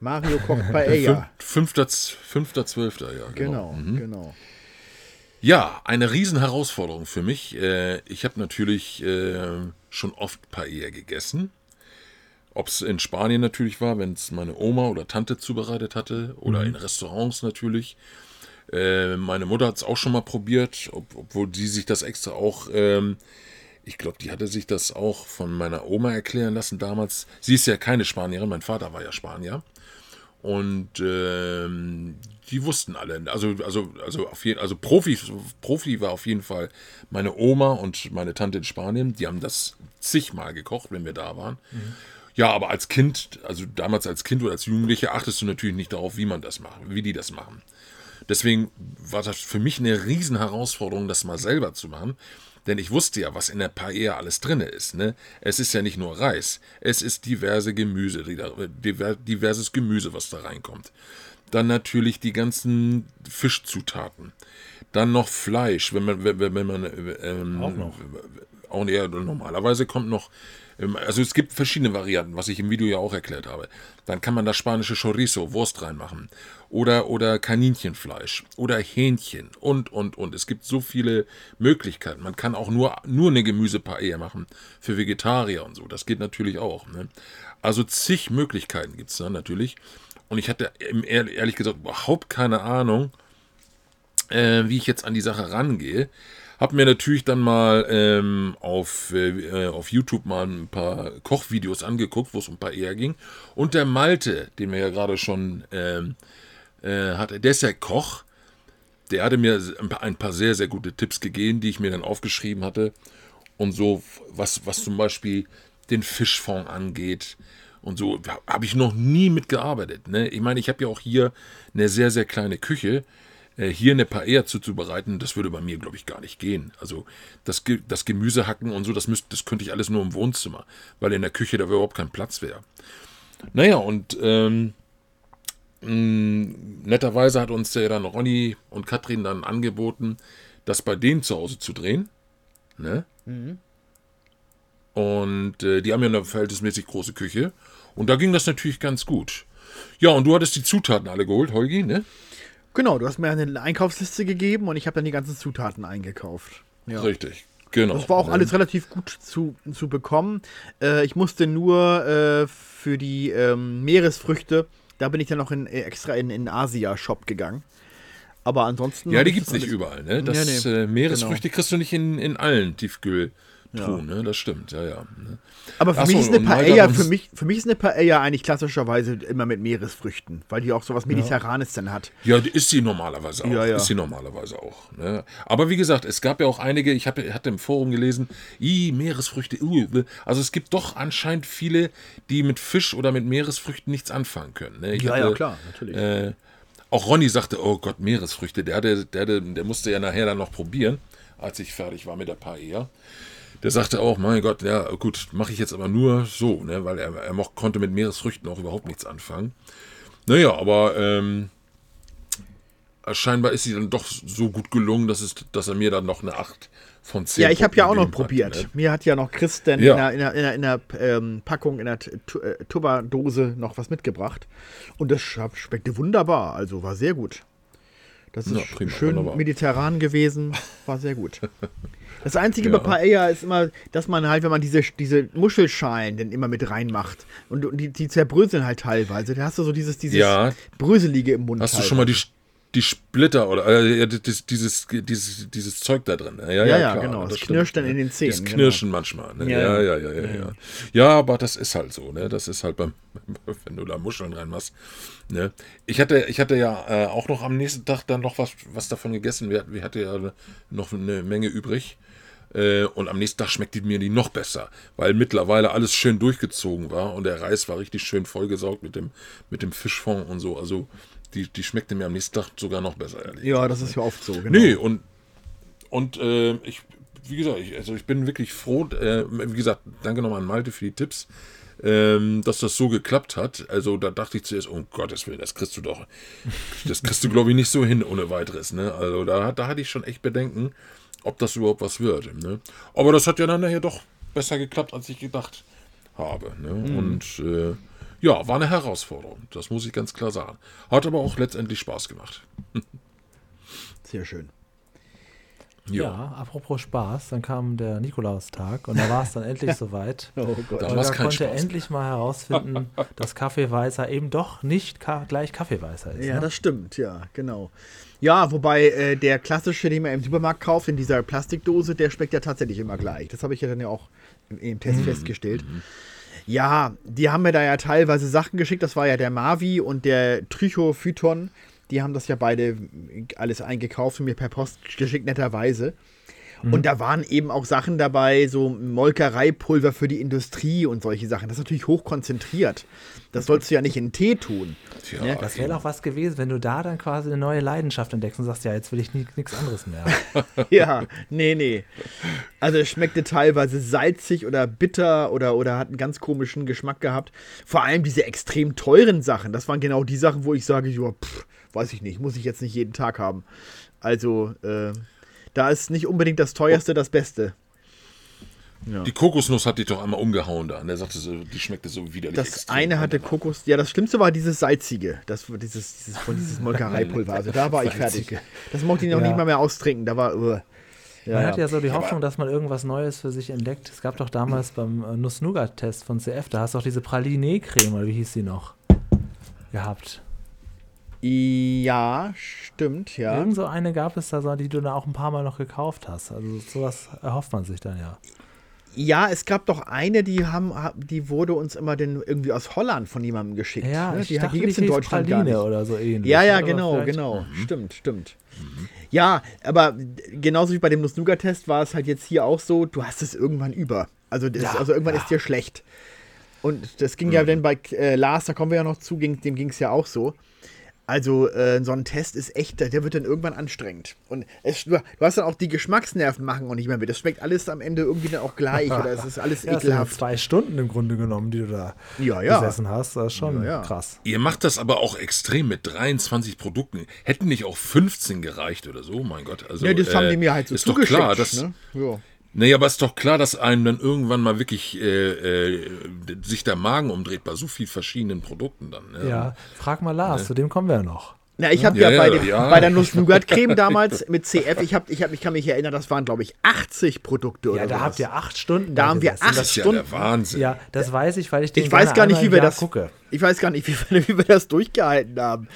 Mario kocht Paella.
Fünfter, fünfter, zwölfter, ja.
Genau, genau. Mhm. genau.
Ja, eine Riesenherausforderung für mich. Äh, ich habe natürlich äh, schon oft Paella gegessen. Ob es in Spanien natürlich war, wenn es meine Oma oder Tante zubereitet hatte, oder mhm. in Restaurants natürlich. Äh, meine Mutter hat es auch schon mal probiert, obwohl die sich das extra auch ähm, ich glaube, die hatte sich das auch von meiner Oma erklären lassen damals. Sie ist ja keine Spanierin, mein Vater war ja Spanier. Und ähm, die wussten alle, also, also, also, auf jeden, also Profi, Profi war auf jeden Fall meine Oma und meine Tante in Spanien. Die haben das zigmal gekocht, wenn wir da waren. Mhm. Ja, aber als Kind, also damals als Kind oder als Jugendlicher, achtest du natürlich nicht darauf, wie man das macht, wie die das machen. Deswegen war das für mich eine Riesenherausforderung, das mal selber zu machen. Denn ich wusste ja, was in der Paella alles drin ist. Ne? Es ist ja nicht nur Reis, es ist diverse Gemüse, diverses Gemüse, was da reinkommt. Dann natürlich die ganzen Fischzutaten. Dann noch Fleisch, wenn man, wenn, man ähm, auch ja, normalerweise kommt noch ähm, also es gibt verschiedene Varianten, was ich im Video ja auch erklärt habe. Dann kann man das spanische Chorizo, Wurst reinmachen. Oder, oder Kaninchenfleisch. Oder Hähnchen. Und, und, und. Es gibt so viele Möglichkeiten. Man kann auch nur, nur eine Gemüsepaella machen. Für Vegetarier und so. Das geht natürlich auch. Ne? Also zig Möglichkeiten gibt es da natürlich. Und ich hatte ehrlich gesagt überhaupt keine Ahnung, äh, wie ich jetzt an die Sache rangehe. Hab mir natürlich dann mal ähm, auf, äh, auf YouTube mal ein paar Kochvideos angeguckt, wo es um ein paar eher ging. Und der Malte, den wir ja gerade schon ähm, äh, hatte, der ist ja Koch. Der hatte mir ein paar sehr, sehr gute Tipps gegeben, die ich mir dann aufgeschrieben hatte. Und so, was, was zum Beispiel den Fischfond angeht. Und so habe ich noch nie mitgearbeitet. Ne? Ich meine, ich habe ja auch hier eine sehr, sehr kleine Küche. Äh, hier eine Paella zuzubereiten, das würde bei mir, glaube ich, gar nicht gehen. Also das, das Gemüse hacken und so, das, müsst, das könnte ich alles nur im Wohnzimmer, weil in der Küche da überhaupt kein Platz wäre. Naja, und ähm, mm, netterweise hat uns ja dann Ronny und Katrin dann angeboten, das bei denen zu Hause zu drehen. Ne? Mhm. Und äh, die haben ja eine verhältnismäßig große Küche. Und da ging das natürlich ganz gut. Ja, und du hattest die Zutaten alle geholt, Holgi, ne?
Genau, du hast mir eine Einkaufsliste gegeben und ich habe dann die ganzen Zutaten eingekauft.
Ja. Richtig. Genau.
Das war auch alles relativ gut zu, zu bekommen. Äh, ich musste nur äh, für die ähm, Meeresfrüchte, da bin ich dann noch in, äh, extra in den Asia-Shop gegangen. Aber ansonsten.
Ja, die gibt es nicht überall. Ne? Das, ja, nee, äh, Meeresfrüchte genau. kriegst du nicht in, in allen Tiefkühl. Truhen, ja. ne? Das stimmt, ja, ja. Ne?
Aber für Achso, mich ist eine Paella, für mich, für mich ist eine Paella eigentlich klassischerweise immer mit Meeresfrüchten, weil die auch so was Mediterranes ja. dann hat.
Ja, ist sie normalerweise auch. Ja, ja. Ist sie normalerweise auch. Ne? Aber wie gesagt, es gab ja auch einige, ich hab, hatte im Forum gelesen, i, Meeresfrüchte, uh, also es gibt doch anscheinend viele, die mit Fisch oder mit Meeresfrüchten nichts anfangen können. Ne?
ja, hatte, ja, klar, natürlich.
Äh, auch Ronny sagte, oh Gott, Meeresfrüchte, der, der, der, der musste ja nachher dann noch probieren, als ich fertig war mit der Paella der sagte auch, mein Gott, ja gut, mache ich jetzt aber nur so, ne, weil er, er moch, konnte mit Meeresfrüchten auch überhaupt nichts anfangen. Naja, aber ähm, scheinbar ist sie dann doch so gut gelungen, dass, es, dass er mir dann noch eine 8 von 10
Ja, ich habe ja auch noch
hat,
probiert.
ne?
Mir hat ja noch Christen
Ja.
in der, in der, in der, ähm, Packung, in der äh, Tupperdose noch was mitgebracht. Und das sch- schmeckte wunderbar. Also war sehr gut. Das ist
Ja, prima,
schön
wunderbar.
mediterran gewesen. War sehr gut. Das Einzige
Ja.
bei Paella ist immer, dass man halt, wenn man diese, diese Muschelschalen dann immer mit reinmacht und, die, die zerbröseln halt teilweise, da hast du so dieses, dieses
Ja.
Bröselige im Mund.
Hast du
teilweise.
schon mal die, die Splitter oder äh, ja, das, dieses, dieses, dieses Zeug da drin? Ja, ja,
Ja, ja,
klar,
genau. Das
stimmt.
knirscht dann in den Zähnen,
Das
genau.
Knirschen manchmal. Ne?
Ja,
Ja,
ja.
ja, ja, ja, ja, ja. aber das ist halt so. Ne? Das ist halt beim, wenn du da Muscheln reinmachst. Ne? Ich hatte, ich hatte ja äh, auch noch am nächsten Tag dann noch was, was davon gegessen. Wir, wir hatten ja noch eine Menge übrig. Äh, und am nächsten Tag schmeckte mir die noch besser, weil mittlerweile alles schön durchgezogen war und der Reis war richtig schön vollgesaugt mit dem, mit dem Fischfond und so. Also die, die schmeckte mir am nächsten Tag sogar noch besser, ehrlich.
Ja, das ist ja oft so. Genau.
Nee, und, und äh, ich, wie gesagt, ich, also ich bin wirklich froh, äh, wie gesagt, danke nochmal an Malte für die Tipps, ähm, dass das so geklappt hat. Also da dachte ich zuerst, um Gottes Willen, das kriegst du doch, das kriegst du glaube ich nicht so hin ohne weiteres. Ne? Also da, da hatte ich schon echt Bedenken, ob das überhaupt was wird. Ne? Aber das hat ja dann nachher doch besser geklappt, als ich gedacht habe. Ne? Und äh, ja, war eine Herausforderung, das muss ich ganz klar sagen. Hat aber auch letztendlich Spaß gemacht.
Sehr schön.
Ja. apropos Spaß, dann kam der Nikolaustag und da war es dann endlich soweit.
Oh Gott.
Da kein
konnte
Spaß.
endlich mal herausfinden, dass Kaffeeweißer eben doch nicht ka gleich Kaffeeweißer ist.
Ja,
ne?
das stimmt, ja, genau. Ja, wobei äh, der klassische, den man im Supermarkt kauft, in dieser Plastikdose, der schmeckt ja tatsächlich immer gleich. Das habe ich ja dann ja auch im, im Test festgestellt. Ja, die haben mir da ja teilweise Sachen geschickt. Das war ja der Mavi und der Trichophyton. Die haben das ja beide alles eingekauft und mir per Post geschickt, netterweise. Und da waren eben auch Sachen dabei, so Molkereipulver für die Industrie und solche Sachen. Das ist natürlich hochkonzentriert. Das sollst du ja nicht in Tee tun.
Tja,
Ja,
Das wäre doch was gewesen, wenn du da dann quasi eine neue Leidenschaft entdeckst und sagst, ja, jetzt will ich nichts anderes mehr.
Ja, nee, nee. Also es schmeckte teilweise salzig oder bitter oder, oder hat einen ganz komischen Geschmack gehabt. Vor allem diese extrem teuren Sachen, das waren genau die Sachen, wo ich sage, ja, pff, weiß ich nicht, muss ich jetzt nicht jeden Tag haben. Also, äh, da ist nicht unbedingt das teuerste das Beste.
Die Kokosnuss hat dich doch einmal umgehauen da. Und er sagte so, die schmeckte so widerlich.
Das
extrem.
eine hatte Kokos, ja, das Schlimmste war dieses salzige, das war dieses, dieses, von dieses Molkereipulver. Also da war ich fertig. Das mochte ich noch
Ja.
nicht mal mehr austrinken. Da war, uh. ja,
Man hat ja so die Hoffnung, dass man irgendwas Neues für sich entdeckt. Es gab doch damals beim äh, Nuss-Nougat-Test von CF, da hast du auch diese Praline-Creme, oder wie hieß die noch, gehabt.
Ja, stimmt, ja.
Irgend so eine gab es da, so, die du dann auch ein paar Mal noch gekauft hast. Also sowas erhofft man sich dann ja.
Ja, es gab doch eine, die haben, die wurde uns immer denn irgendwie aus Holland von jemandem geschickt.
Ja,
ne? die,
dachte,
die gibt es in Deutschland
Praline
gar nicht.
oder so ähnlich.
Ja, ja, genau, genau. Stimmt, stimmt. Ja, aber genauso wie bei dem Nuss-Nougat-Test war es halt jetzt hier auch so, du hast es irgendwann über. Also, das,
Ja,
also irgendwann
ja.
ist dir schlecht. Und das ging ja dann bei äh, Lars, da kommen wir ja noch zu, ging, dem ging es ja auch so. Also äh, so ein Test ist echt, der wird dann irgendwann anstrengend. Und es, du, du hast dann auch die Geschmacksnerven machen auch nicht mehr mit. Das schmeckt alles am Ende irgendwie dann auch gleich oder es ist alles
Ja, das
ekelhaft.
zwei Stunden im Grunde genommen, die du da
Ja, ja.
gesessen hast. Das ist schon
Ja, ja.
krass.
Ihr macht das aber auch extrem mit 23 Produkten. Hätten nicht auch 15 gereicht oder so? Mein Gott. Also,
Ja, das haben
äh,
die mir halt so
ist doch klar, dass,
ne? ja.
Nee, aber ist doch klar, dass einem dann irgendwann mal wirklich äh, äh, sich der Magen umdreht bei so vielen verschiedenen Produkten dann. Ne?
Ja, frag mal Lars, zu dem kommen wir ja noch.
Na, ich habe
Ja,
ja, bei, dem,
ja.
bei der Nuss-Nougat-Creme damals mit CF, ich, hab, ich, hab, ich kann mich erinnern, das waren, glaube ich, 80 Produkte oder
Ja, da
sowas.
habt ihr acht Stunden.
Da haben wir acht
Das ist ja
Stunden.
der Wahnsinn.
Ja, das weiß ich, weil ich den
Ich weiß gar nicht, wie wir das
gucke.
Ich weiß gar nicht, wie, wir- wie wir das durchgehalten haben.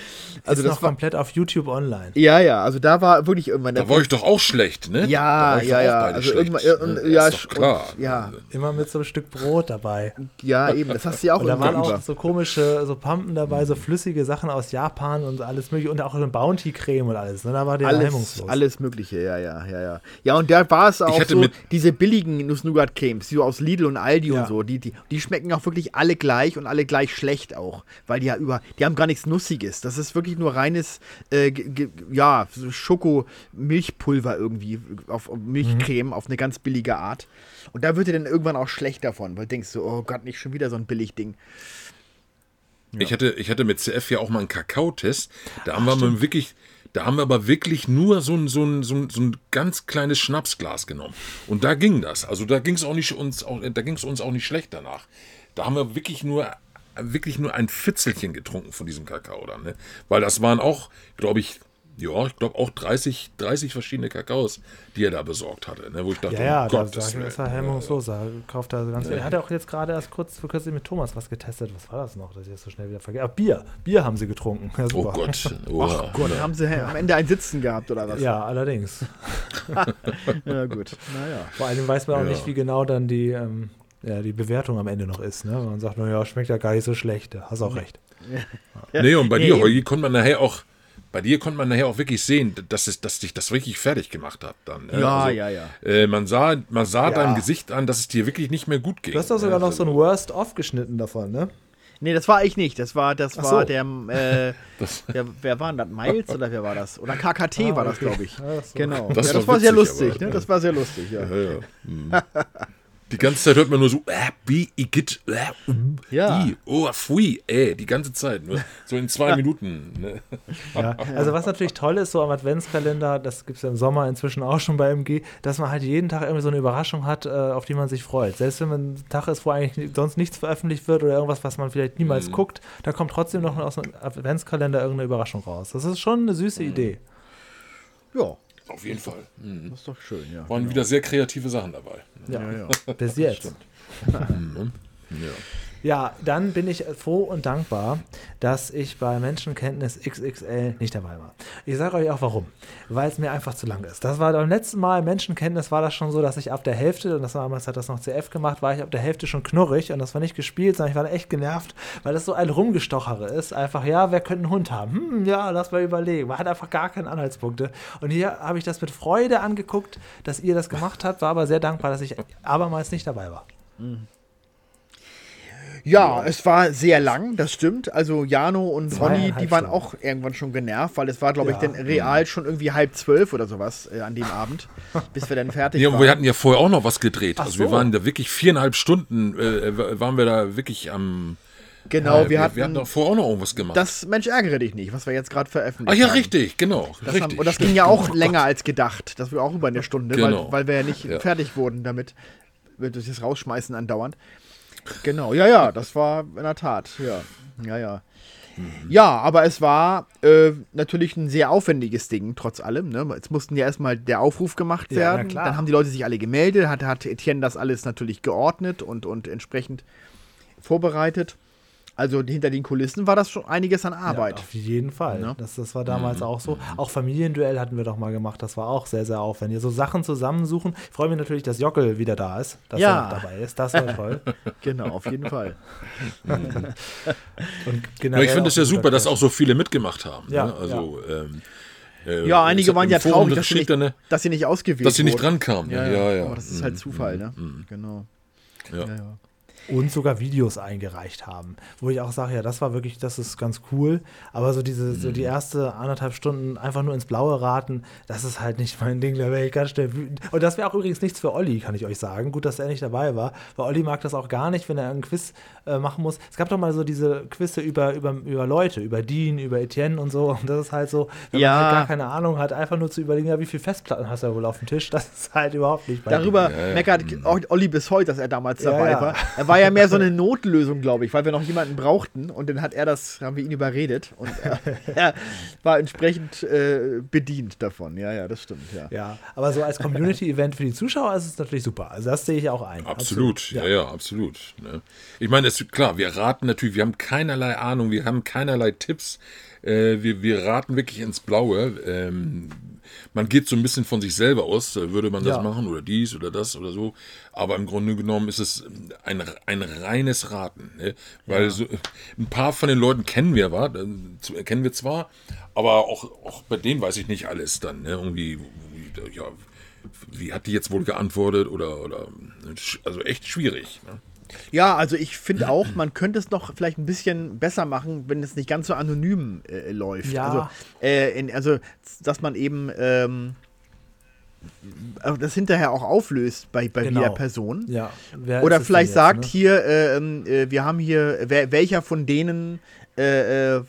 Also
ist
das
noch
war,
komplett auf YouTube online.
ja, ja, also da war wirklich irgendwann
Da war ich doch auch schlecht, ne?
Ja,
war ich
ja, ja. Also irgendwann,
ne?
und, ja,
ist doch klar.
Und, ja,
Immer mit so einem Stück Brot dabei.
ja, eben, das hast du ja auch
Und da waren auch
über.
so komische, so Pampen dabei, so flüssige Sachen aus Japan und alles mögliche. Und auch eine Bounty-Creme und alles. Ne? Da war der
Alles,
hemmungslos.
alles Mögliche, ja, ja, ja, ja. Ja, und da war es auch
hatte
so, diese billigen Nuss-Nougat-Cremes, die so aus Lidl und Aldi
Ja.
und so, die, die, die schmecken auch wirklich alle gleich und alle gleich schlecht auch. Weil die ja über, die haben gar nichts Nussiges. Das ist wirklich nur reines, äh, ja, Schoko-Milchpulver irgendwie, auf Milchcreme auf eine ganz billige Art. Und da wird dir dann irgendwann auch schlecht davon, weil du denkst so, oh Gott, nicht schon wieder so ein Billigding.
Ich, hatte, ich hatte mit CF ja auch mal einen Kakaotest. Da haben wir mal wirklich, Da haben wir aber wirklich nur so ein, so ein, so ein, so ein ganz kleines Schnapsglas genommen. Und da ging das. Also da ging es auch nicht uns auch, da ging es uns auch nicht schlecht danach. Da haben wir wirklich nur wirklich nur ein Fitzelchen getrunken von diesem Kakao dann, ne? Weil das waren auch, glaube ich, ja, ich glaube auch 30, 30 verschiedene Kakaos, die er da besorgt hatte. Ne? Wo ich dachte,
ja, ja,
oh
da
Gott,
ist er
das
hemmungslos. Er kauft da ganz viel. Er hat ja auch jetzt gerade erst kurz vor kurzem mit Thomas was getestet. Was war das noch, dass ich das so schnell wieder vergesse? Ah, Bier. Bier haben sie getrunken. Ja,
Oh Gott. Oh,
Ach Gott, haben sie am Ende ein Sitzen gehabt oder was?
Ja, allerdings.
ja gut. Naja.
Vor allem weiß man auch
Ja.
nicht, wie genau dann die, ähm, ja, die Bewertung am Ende noch ist. Ne? Man sagt, naja, schmeckt ja gar nicht so schlecht. Hast auch recht.
Nee, und bei
Nee,
dir. Holgi, konnte man nachher auch, bei dir konnte man nachher auch wirklich sehen, dass, es, dass dich das wirklich fertig gemacht hat dann. ne?
Ja,
also,
ja, ja.
Äh, man sah, man sah
Ja.
deinem Gesicht an, dass es dir wirklich nicht mehr gut ging.
Du hast doch sogar
ne?
noch so ein Worst-of geschnitten davon, ne?
Nee, das war ich nicht. Das war, das
Ach
war
so.
der, äh,
Das-
der, wer war denn das? Miles oder wer war das? Oder KKT
Ah,
war das, glaube ich.
Ach so.
Genau.
Das
ja,
war
das war sehr
witzig,
lustig,
aber,
ne?
ja.
Das war sehr lustig, ja.
Ja, ja. Hm. Die ganze Zeit hört man nur so, äh, bi, igitt, äh, um,
Ja.
i, oh, pfui, äh, die ganze Zeit. Nur so in zwei Minuten. Ne?
Ja, also was natürlich toll ist, so am Adventskalender, das gibt es ja im Sommer inzwischen auch schon bei MG, dass man halt jeden Tag irgendwie so eine Überraschung hat, äh, auf die man sich freut. Selbst wenn man ein Tag ist, wo eigentlich sonst nichts veröffentlicht wird oder irgendwas, was man vielleicht niemals
Mhm.
guckt, da kommt trotzdem noch aus dem Adventskalender irgendeine Überraschung raus. Das ist schon eine
Mhm.
süße Idee.
Ja,
Auf jeden Fall. Hm.
das ist doch schön, ja.
Waren wieder sehr kreative Sachen dabei.
Ja,
Ja, ja.
bis jetzt.
Ja.
Ja, dann bin ich froh und dankbar, dass ich bei Menschenkenntnis XXL nicht dabei war. Ich sage euch auch warum. Weil es mir einfach zu lang ist. Das war beim letzten Mal Menschenkenntnis war das schon so, dass ich ab der Hälfte, und das war damals hat das noch CF gemacht, war ich ab der Hälfte schon knurrig und das war nicht gespielt, sondern ich war echt genervt, weil das so ein Rumgestochere ist. Einfach, ja, wer könnte einen Hund haben? Hm, ja, lass mal überlegen. Man hat einfach gar keine Anhaltspunkte. Und hier habe ich das mit Freude angeguckt, dass ihr das gemacht habt, war aber sehr dankbar, dass ich abermals nicht dabei war.
Ja, es war sehr lang, das stimmt. Also Jano und Ronny,
Zweieinhalb
die waren
Stunden.
auch irgendwann schon genervt, weil es war, glaube ich,
Ja.
dann real schon irgendwie halb zwölf oder sowas äh, an dem Abend, bis wir dann fertig
Ja,
waren.
wir hatten ja vorher auch noch was gedreht.
Ach
also wir
so.
waren da wirklich viereinhalb Stunden, äh, waren wir da wirklich am.
genau,
äh,
wir hatten,
wir hatten doch vorher auch noch irgendwas gemacht.
das Mensch ärgere dich nicht, was wir jetzt gerade
Ach
veröffentlicht
ja,
haben.
richtig, genau.
Das
richtig.
haben, und das
stimmt.
ging ja auch
Oh
länger als gedacht. Das war auch über eine Stunde,
Genau.
weil, weil wir ja nicht
Ja.
fertig wurden damit. Wir durch das Rausschmeißen andauernd. Genau, ja, ja, das war in der Tat, ja. Ja, ja.
Mhm.
Ja, aber es war äh, natürlich ein sehr aufwendiges Ding, trotz allem. Ne? Jetzt mussten ja erstmal der Aufruf gemacht
Ja,
werden.
klar.
Dann haben die Leute sich alle gemeldet, hat, hat Etienne das alles natürlich geordnet und, und entsprechend vorbereitet. Also hinter den Kulissen war das schon einiges an Arbeit.
Ja, auf jeden Fall.
Ne?
Das, das war damals auch so. Auch Familienduell hatten wir doch mal gemacht. Das war auch sehr, sehr aufwendig. So Sachen zusammensuchen. Ich freue mich natürlich, dass Jockel wieder da ist, dass
Ja.
er noch dabei ist. Das war toll.
Genau, auf jeden Fall.
Und
Ja,
generell
ich finde es ja super, dass auch so viele mitgemacht haben.
Ja,
ne? Also, ähm, äh,
Ja, einige waren ja
Forum
traurig, dass sie, nicht,
eine-
dass sie nicht ausgewählt
dass sie nicht
wurden.
drankamen.
Ja,
Ja, ja. ja.
Aber das ist halt
Mhm,
Zufall,
mhm,
ne?
mhm.
Genau.
Ja.
Ja, ja.
Und sogar Videos eingereicht haben. Wo ich auch sage, ja, das war wirklich, das ist ganz cool. Aber so diese, so
Mhm.
die erste anderthalb Stunden einfach nur ins Blaue raten, das ist halt nicht mein Ding. Da wäre ich ganz schnell wütend. Und das wäre auch übrigens nichts für Olli, kann ich euch sagen. Gut, dass er nicht dabei war. Weil Olli mag das auch gar nicht, wenn er einen Quiz äh, machen muss. Es gab doch mal so diese Quizze über, über, über Leute, über Dean, über Etienne und so. Und das ist halt so, wenn
Ja.
man halt gar keine Ahnung hat, einfach nur zu überlegen, ja, wie viele Festplatten hast du wohl auf dem Tisch. Das ist halt überhaupt nicht mein
Darüber
Ja, ja.
meckert auch Olli bis heute, dass er damals
Ja,
dabei
ja.
war. Er war ja mehr so eine Notlösung, glaube ich, weil wir noch jemanden brauchten und dann hat er das, haben wir ihn überredet und er, er war entsprechend äh, bedient davon. Ja, ja, das stimmt, ja.
Ja, aber so als Community-Event für die Zuschauer ist es natürlich super. Also das sehe ich auch ein.
Absolut, ja, ja, absolut. Ne? Ich meine, es ist klar, wir raten natürlich, wir haben keinerlei Ahnung, wir haben keinerlei Tipps. Äh, wir, wir raten wirklich ins Blaue. Ähm, man geht so ein bisschen von sich selber aus, äh, würde man das
Ja.
machen oder dies oder das oder so. Aber im Grunde genommen ist es ein, ein reines Raten. Ne? Weil so, ein paar von den Leuten kennen wir, wa? Äh, kennen wir zwar, aber auch, auch bei denen weiß ich nicht alles dann. Ne? Irgendwie, wie- ja, wie hat die jetzt wohl geantwortet oder, oder also echt schwierig. Ne?
Ja, also ich finde auch, man könnte es noch vielleicht ein bisschen besser machen, wenn es nicht ganz so anonym äh, läuft.
Ja.
Also, äh, in, also, dass man eben ähm, äh, das hinterher auch auflöst bei, bei
Genau.
jeder Person.
Ja. Wer
Oder vielleicht
denn
sagt
jetzt, ne?
hier, äh, ähm, äh, wir haben hier, wer, welcher von denen äh, äh,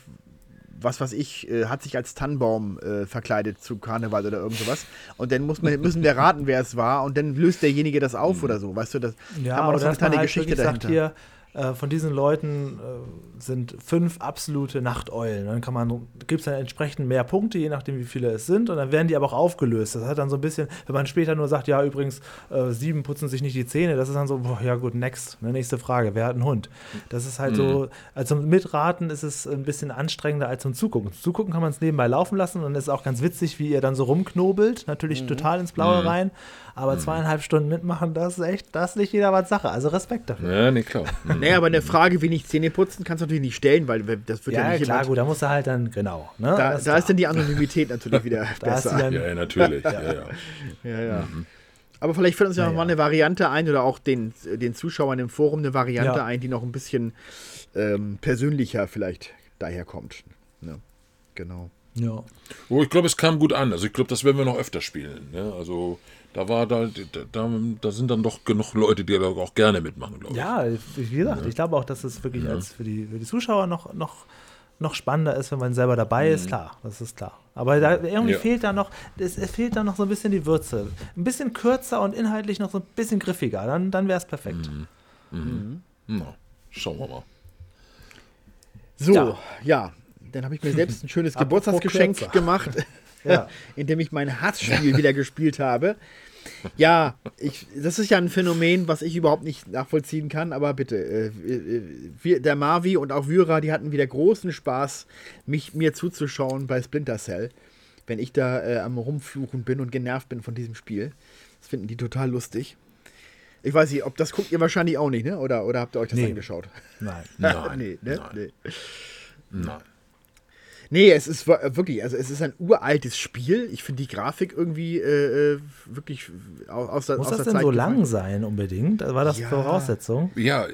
was weiß ich, äh, hat sich als Tannenbaum äh, verkleidet zu Karneval oder irgend sowas. Und dann muss man, müssen wir raten, wer es war. Und dann löst derjenige das auf oder so. Weißt du, das
Ja,
haben wir noch so eine kleine
halt
Geschichte dahinter.
sagt, hier, äh, von diesen Leuten äh, sind fünf absolute Nachteulen. Dann kann man, gibt es dann entsprechend mehr Punkte, je nachdem, wie viele es sind. Und dann werden die aber auch aufgelöst. Das hat dann so ein bisschen, wenn man später nur sagt, ja, übrigens, äh, sieben putzen sich nicht die Zähne, das ist dann so, boah, ja gut, next, ne, nächste Frage, wer hat einen Hund? Das ist halt so, also Mitraten ist es ein bisschen anstrengender als zum Zugucken. Zugucken kann man es nebenbei laufen lassen und es ist auch ganz witzig, wie ihr dann so rumknobelt, natürlich total ins Blaue rein, aber zweieinhalb Stunden mitmachen, das ist echt, das ist nicht jedermanns Sache. Also Respekt dafür.
Ja, nee, klar. Mhm.
Naja, aber eine Frage, wie nicht Zähne putzen, kannst du natürlich nicht stellen, weil das wird ja,
Ja,
nicht
klar,
jemand-
gut, da musst du halt dann, genau. Ne?
Da, da ist dann die Anonymität natürlich wieder besser.
dann-
Ja, ja, natürlich. Ja, ja.
Ja, ja. Aber vielleicht fällt uns ja,
Ja,
noch mal
ja.
eine Variante ein oder auch den, den Zuschauern im Forum eine Variante
Ja.
ein, die noch ein bisschen ähm, persönlicher vielleicht daherkommt. Ne? Genau.
ja.
Oh, ich glaube, es kam gut an. Also ich glaube, das werden wir noch öfter spielen. Ne? Also da war da, da, da, sind dann doch genug Leute, die da auch gerne mitmachen, glaube ich.
ja, wie gesagt, ich glaube auch, dass es wirklich als für die, für die Zuschauer noch, noch, noch spannender ist, wenn man selber dabei ist, klar, das ist klar. Aber da, irgendwie
Ja.
fehlt da noch, es, es fehlt da noch so ein bisschen die Würze. Ein bisschen kürzer und inhaltlich noch so ein bisschen griffiger, dann, dann wäre es perfekt.
Na, schauen wir mal.
So, ja,
Ja.
dann habe ich mir selbst ein schönes Geburtstagsgeschenk gemacht,
Ja.
indem ich mein Hassspiel wieder gespielt habe. Ja, ich, das ist ja ein Phänomen, was ich überhaupt nicht nachvollziehen kann, aber bitte, äh, äh, der Marvi und auch Vyra, die hatten wieder großen Spaß, mich, mir zuzuschauen bei Splinter Cell, wenn ich da äh, am Rumfluchen bin und genervt bin von diesem Spiel. Das finden die total lustig. Ich weiß nicht, ob das guckt ihr wahrscheinlich auch nicht, ne? Oder, oder habt ihr euch das
Nee.
angeschaut?
Nein.
Nein,
nee, ne?
nein.
nee.
Nein.
Nee, es ist wirklich, also es ist ein uraltes Spiel. Ich finde die Grafik irgendwie äh, äh, wirklich au- aus der,
Muss
aus
das denn
Zeit
so
gefallen.
lang sein unbedingt? War das
Ja.
Voraussetzung?
Ja,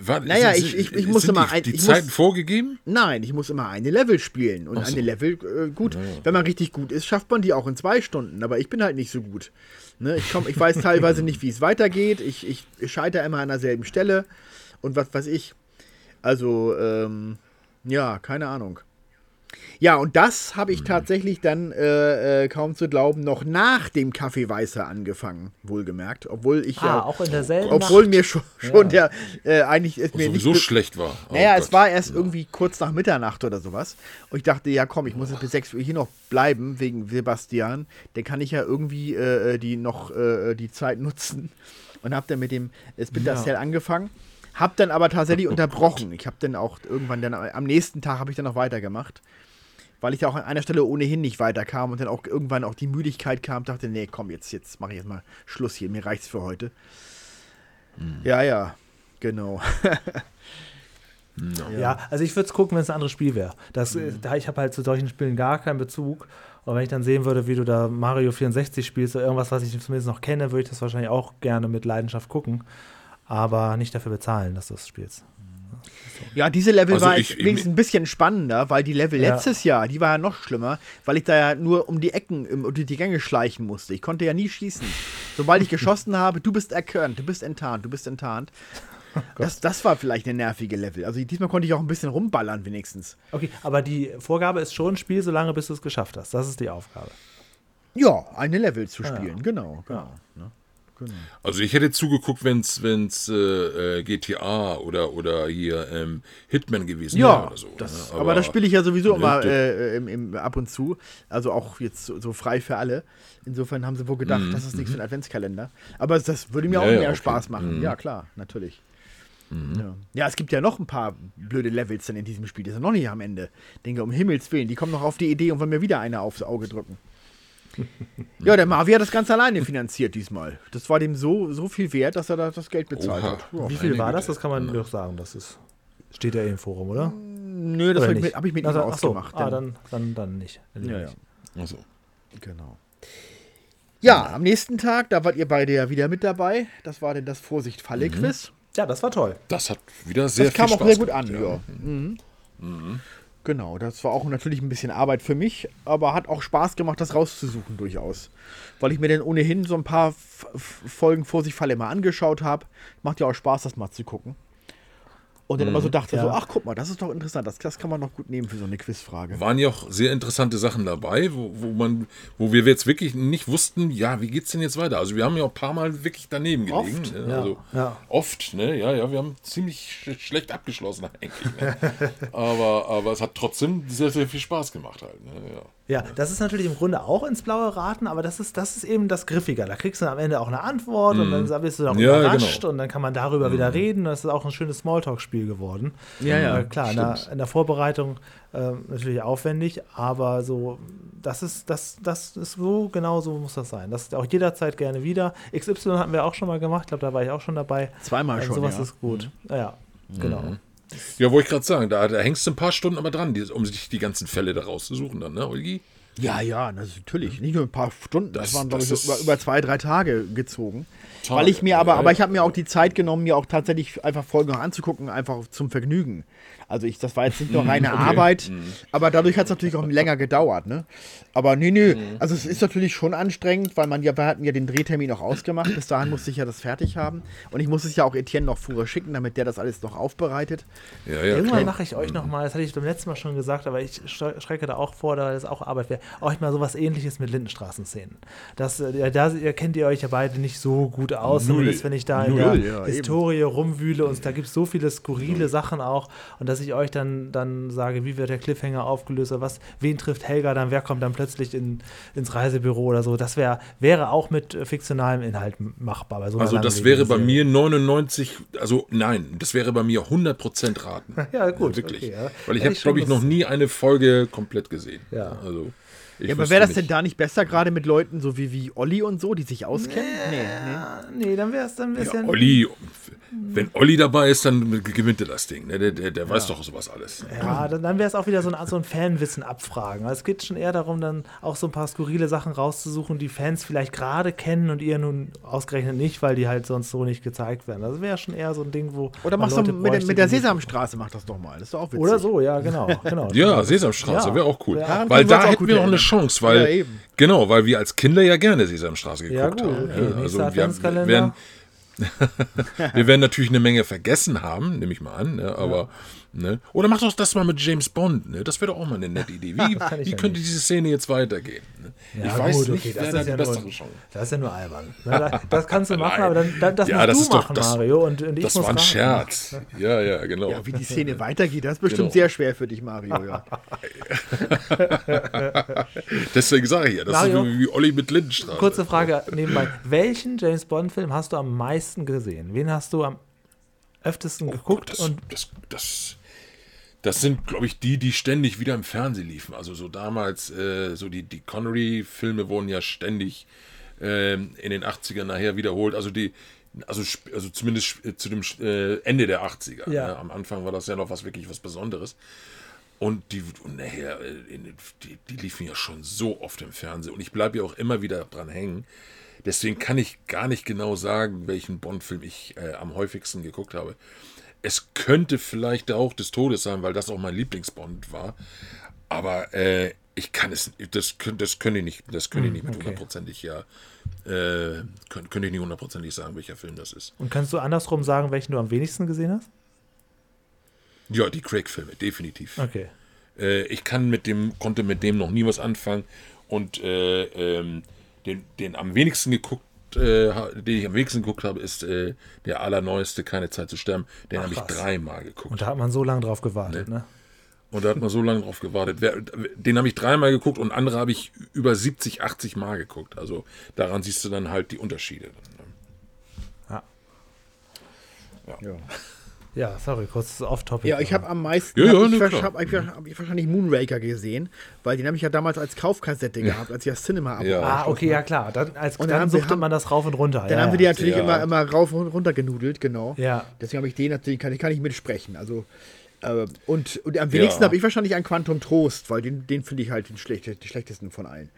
war,
Naja,
sind-
ich- ich- ich musste
die,
mal ein-
die
ich
Zeiten
muss-
vorgegeben?
Nein, ich muss immer eine Level spielen. Und
so.
eine Level, äh, gut, wenn man richtig gut ist, schafft man die auch in zwei Stunden. Aber ich bin halt nicht so gut. Ne? Ich, komm, ich weiß teilweise nicht, wie es weitergeht. Ich, ich, ich scheitere immer an derselben Stelle. Und was weiß ich. Also, ähm, ja, keine Ahnung. Ja, und das habe ich
Mhm.
tatsächlich dann, äh, äh, kaum zu glauben, noch nach dem Kaffee Weißer angefangen, wohlgemerkt. Obwohl ich
Ah,
ja,
auch in derselben
obwohl
Nacht.
mir schon, schon der, äh, eigentlich ist mir nicht
schlecht war. Oh
naja, es
Gott.
war erst irgendwie kurz nach Mitternacht oder sowas. Und ich dachte, ja komm, ich muss jetzt bis 6 Uhr hier noch bleiben, wegen Sebastian. Dann kann ich ja irgendwie äh, die noch äh, die Zeit nutzen. Und hab dann mit dem Splinter
Ja.
Cell angefangen. Hab dann aber tatsächlich unterbrochen. Ich habe dann auch irgendwann dann, am nächsten Tag habe ich dann noch weitergemacht. Weil ich da auch an einer Stelle ohnehin nicht weiterkam und dann auch irgendwann auch die Müdigkeit kam, dachte, nee, komm, jetzt, jetzt mache ich jetzt mal Schluss hier, mir reicht's für heute. Ja, ja, genau.
Ja, also ich würde es gucken, wenn es ein anderes Spiel wäre. Das,
Mhm.
äh, da ich habe halt zu solchen Spielen gar keinen Bezug. Und wenn ich dann sehen würde, wie du da Mario 64 spielst oder irgendwas, was ich zumindest noch kenne, würde ich das wahrscheinlich auch gerne mit Leidenschaft gucken. Aber nicht dafür bezahlen, dass du es spielst.
Ja, diese Level
Also
war
ich-
wenigstens ein bisschen spannender, weil die Level
Ja.
letztes Jahr, die war ja noch schlimmer, weil ich da ja nur um die Ecken, um die Gänge schleichen musste. Ich konnte ja nie schießen. Sobald ich geschossen habe, du bist erkannt, du bist enttarnt, du bist enttarnt. Das, das war vielleicht eine nervige Level. Also diesmal konnte ich auch ein bisschen rumballern wenigstens.
Okay, aber die Vorgabe ist schon, spiel so lange, bis du es geschafft hast. Das ist die Aufgabe.
Ja, eine Level zu
Ah, ja.
spielen, genau. genau, ne? Genau.
Also ich hätte zugeguckt, wenn es wenn's, äh, äh, GTA oder, oder hier ähm, Hitman gewesen wäre
Ja,
oder so.
das,
ne?
aber, das spiele ich ja sowieso immer äh, im, im, ab und zu. Also auch jetzt so, so frei für alle. Insofern haben sie wohl gedacht, das ist nichts für einen Adventskalender. Aber das würde mir
Mhm, Ja,
auch mehr
okay.
Spaß machen.
Mhm.
Ja, klar, natürlich. Ja. ja, es gibt ja noch ein paar blöde Levels dann in diesem Spiel. Die sind noch nicht am Ende. Denke, um Himmels Willen, die kommen noch auf die Idee und wollen mir wieder eine aufs Auge drücken. Ja, der Marvi hat das ganz alleine finanziert diesmal. Das war dem so, so viel wert, dass er da das Geld bezahlt
Oha.
hat. Ja.
Wie viel war das? Das kann man doch sagen. Das ist, steht ja eh im Forum, oder?
Nö, das habe ich
nicht?
mit, hab ich mit ihm
Also, ach so.
ausgemacht.
Ah,
denn-
dann, dann, dann nicht. Dann
Ja,
lieber
ja.
nicht.
Also,
Genau. Ja, am nächsten Tag, da wart ihr beide ja wieder mit dabei. Das war denn das Vorsicht-Falle-Quiz.
Ja, das war toll.
das hat wieder sehr
Das kam
viel
auch
Spaß
sehr gut
gemacht,
an, ja. Mhm. Genau, das war auch natürlich ein bisschen Arbeit für mich, aber hat auch Spaß gemacht, das rauszusuchen durchaus. Weil ich mir dann ohnehin so ein paar F Folgen Vorsicht-Falle mal angeschaut habe. Macht ja auch Spaß, das mal zu gucken. Und dann immer so dachte,
Ja.
so, ach guck mal, das ist doch interessant, das, das kann man noch gut nehmen für so eine Quizfrage.
Waren ja auch sehr interessante Sachen dabei, wo, wo man, wo wir jetzt wirklich nicht wussten, ja, wie geht's denn jetzt weiter? Also wir haben ja auch ein paar Mal wirklich daneben gelegen.
Oft,
ne?
ja,
Also
ja.
oft, ne? Ja, ja, wir haben ziemlich sch schlecht abgeschlossen eigentlich. Ne? aber, aber es hat trotzdem sehr, sehr viel Spaß gemacht halt. Ne? Ja.
Ja, das ist natürlich im Grunde auch ins Blaue raten, aber das ist, das ist eben das Griffiger. Da kriegst du am Ende auch eine Antwort und dann bist du auch
Mhm. Ja,
überrascht
genau.
und dann kann man darüber wieder reden. Das ist auch ein schönes Smalltalk-Spiel geworden.
Ja, ja,
Äh, klar, in der, in der Vorbereitung äh, natürlich aufwendig, aber so, das ist, das, das ist so, genau so muss das sein. Das ist auch jederzeit gerne wieder. XY hatten wir auch schon mal gemacht, ich glaube, da war ich auch schon dabei.
Zweimal
Also
schon,
sowas
ja.
ist gut. Ja, ja, genau.
Ja, wollte ich gerade sagen, da, da hängst du ein paar Stunden aber dran, die, um sich die ganzen Fälle da rauszusuchen dann, ne, Olgi?
Ja, ja, das natürlich. Nicht nur ein paar Stunden, das,
Das-
waren, glaube ich, so über, über zwei, drei Tage gezogen.
Tage,
Weil ich mir aber,
ja,
aber ich habe mir auch die Zeit genommen, mir auch tatsächlich einfach Folgen noch anzugucken, einfach zum Vergnügen. Also ich, das war jetzt nicht nur reine Arbeit, aber dadurch hat es natürlich auch länger gedauert, ne? Aber nee, nee, also es ist natürlich schon anstrengend, weil man ja, wir hatten ja den Drehtermin auch ausgemacht, bis dahin musste ich ja das fertig haben. Und ich muss es ja auch Etienne noch vorher schicken, damit der das alles noch aufbereitet.
Ja, ja,
Irgendwann mache ich euch noch mal, das hatte ich beim letzten Mal schon gesagt, aber ich schrecke da auch vor, da das auch Arbeit wäre, euch mal sowas ähnliches mit Lindenstraßenszenen. Das, äh, ja, da kennt ihr euch ja beide nicht so gut aus,
Null.
zumindest wenn ich da in
Null,
der
ja, eben.
Historie rumwühle und da gibt es so viele skurrile Sachen auch und dass ich euch dann, dann sage, wie wird der Cliffhanger aufgelöst oder was, wen trifft Helga dann, wer kommt dann plötzlich in, ins Reisebüro oder so, das wär, wäre auch mit fiktionalem Inhalt machbar. Bei so einer
Also das wäre bei mir 99, also nein, das wäre bei mir 100% raten.
Ja, gut,
Wirklich.
okay, ja.
Weil ich
Hätte
habe,
ich
glaube ich, noch nie eine Folge komplett gesehen.
Ja.
Also, ich
Ja, aber wäre das
nicht.
denn da nicht besser, gerade mit Leuten so wie, wie Olli und so, die sich auskennen? Nee, nee.
Nee, dann wäre es dann wär's
Ja,
ja,
Olli, wenn Olli dabei ist, dann gewinnt er das Ding. Ne? Der, der, der weiß doch sowas alles.
Ja, dann, dann wäre es auch wieder so ein, so ein Fanwissen abfragen. Also es geht schon eher darum, dann auch so ein paar skurrile Sachen rauszusuchen, die Fans vielleicht gerade kennen und ihr nun ausgerechnet nicht, weil die halt sonst so nicht gezeigt werden. Das wäre schon eher so ein Ding, wo.
Oder machst du mit, der-
bräuchte,
mit der Sesamstraße, mach das doch mal. Das ist doch auch witzig.
Oder so, ja, genau. genau.
Ja, Sesamstraße
Ja.
wäre auch cool.
Ja,
weil
wir
da
auch
hätten wir noch eine
erinnern.
Chance, weil
Ja, eben.
genau, weil wir als Kinder ja gerne Sesamstraße
Ja,
geguckt
gut,
haben.
okay.
Ja,
Nächster
also wir,
Adventskalender.
werden, wir werden natürlich eine Menge vergessen haben, nehme ich mal an, ne? aber ne? oder mach doch das mal mit James Bond, ne? das wäre doch auch mal eine nette Idee. Wie, wie
ja
könnte
nicht.
diese Szene jetzt weitergehen? Ne?
Ja,
ich weiß
gut,
nicht,
okay, das
wer da die
ja nur-
bessere Chance.
Das ist ja nur albern. Na, da- Das kannst du machen, aber dann, dann das
Ja,
musst
das
du
ist doch-
machen,
das-
Mario. Und, und ich
Das
muss
war ein. Scherz. Ja, ja, genau.
Ja, wie die Szene weitergeht, das ist bestimmt
Genau.
sehr schwer für dich, Mario. Ja.
Deswegen sage ich ja, das
Mario,
ist wie Olli mit Lindenstraße.
Kurze Frage nebenbei. Welchen James Bond-Film hast du am meisten gesehen? Wen hast du am öftesten geguckt?
das,
und
das, das, das sind, glaube ich, die, die ständig wieder im Fernsehen liefen. Also so damals, äh, so die, die Connery-Filme wurden ja ständig ähm, in den 80ern nachher wiederholt. Also die, also, also zumindest äh, zu dem äh, Ende der 80er.
Ja.
Ne? Am Anfang war das ja noch was wirklich was Besonderes. Und die, und nachher, äh, die, die liefen ja schon so oft im Fernsehen. Und ich bleibe ja auch immer wieder dran hängen. Deswegen kann ich gar nicht genau sagen, welchen Bond-Film ich äh, am häufigsten geguckt habe. Es könnte vielleicht der Hauch des Todes sein, weil das auch mein Lieblingsbond war. Aber äh, ich kann es, das, das könnte ich nicht, das könnte ich nicht mit
okay.
hundertprozentig ja, äh, könnte, könnte ich nicht hundertprozentig sagen, welcher Film das ist.
Und kannst du andersrum sagen, welchen du am wenigsten gesehen hast?
Ja, die Craig-Filme, definitiv.
Okay.
Äh, ich kann mit dem, konnte mit dem noch nie was anfangen und äh, ähm, den, den am wenigsten geguckt, äh, den ich am wenigsten geguckt habe, ist äh, der allerneueste Keine Zeit zu sterben. Den habe ich dreimal geguckt.
Und da hat man so lange drauf gewartet, ne?
Und da hat man so lange drauf gewartet. Den habe ich dreimal geguckt und andere habe ich über 70, 80 Mal geguckt. Also daran siehst du dann halt die Unterschiede.
Ja.
Ja, sorry, kurz off-topic.
Ja, ich habe am meisten
Ja,
hab
ja,
ich,
ne,
hab ich, hab ich wahrscheinlich Moonraker gesehen, weil den habe ich ja damals als Kaufkassette gehabt, als ich das Cinema
Ja.
Ah, okay, ja klar. Dann, als,
Und dann
dann, suchtet
haben-
man das rauf und runter.
Dann
ja,
haben wir
ja.
die natürlich
Ja.
immer, immer rauf und runter genudelt, genau.
Ja.
Deswegen habe ich den natürlich, kann, ich- kann ich mitsprechen. Also, äh, und, und am wenigsten
Ja.
habe ich wahrscheinlich an Quantum Trost, weil den, den finde ich halt den, schlechte, den schlechtesten von allen.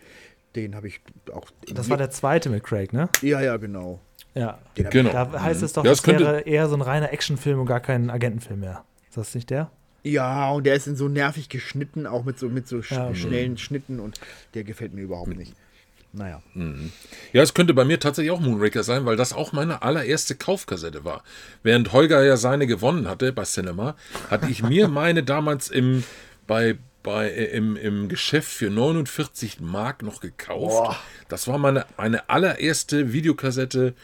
Den habe ich auch.
Das war der zweite mit Craig, ne?
Ja, ja, genau.
Ja.
Den
Genau.
Da heißt es doch, das,
das könnte-
wäre eher so ein reiner Actionfilm und gar kein Agentenfilm mehr. Ist das nicht der?
Ja, und der ist in so nervig geschnitten, auch mit so, mit so
Ja, okay.
schnellen Schnitten und der gefällt mir überhaupt nicht. naja.
Ja, es könnte bei mir tatsächlich auch Moonraker sein, weil das auch meine allererste Kaufkassette war. Während Holger ja seine gewonnen hatte bei Cinema, hatte ich mir meine damals im, bei, bei, äh, im, im Geschäft für 49 Mark noch gekauft. Das war meine, meine allererste Videokassette,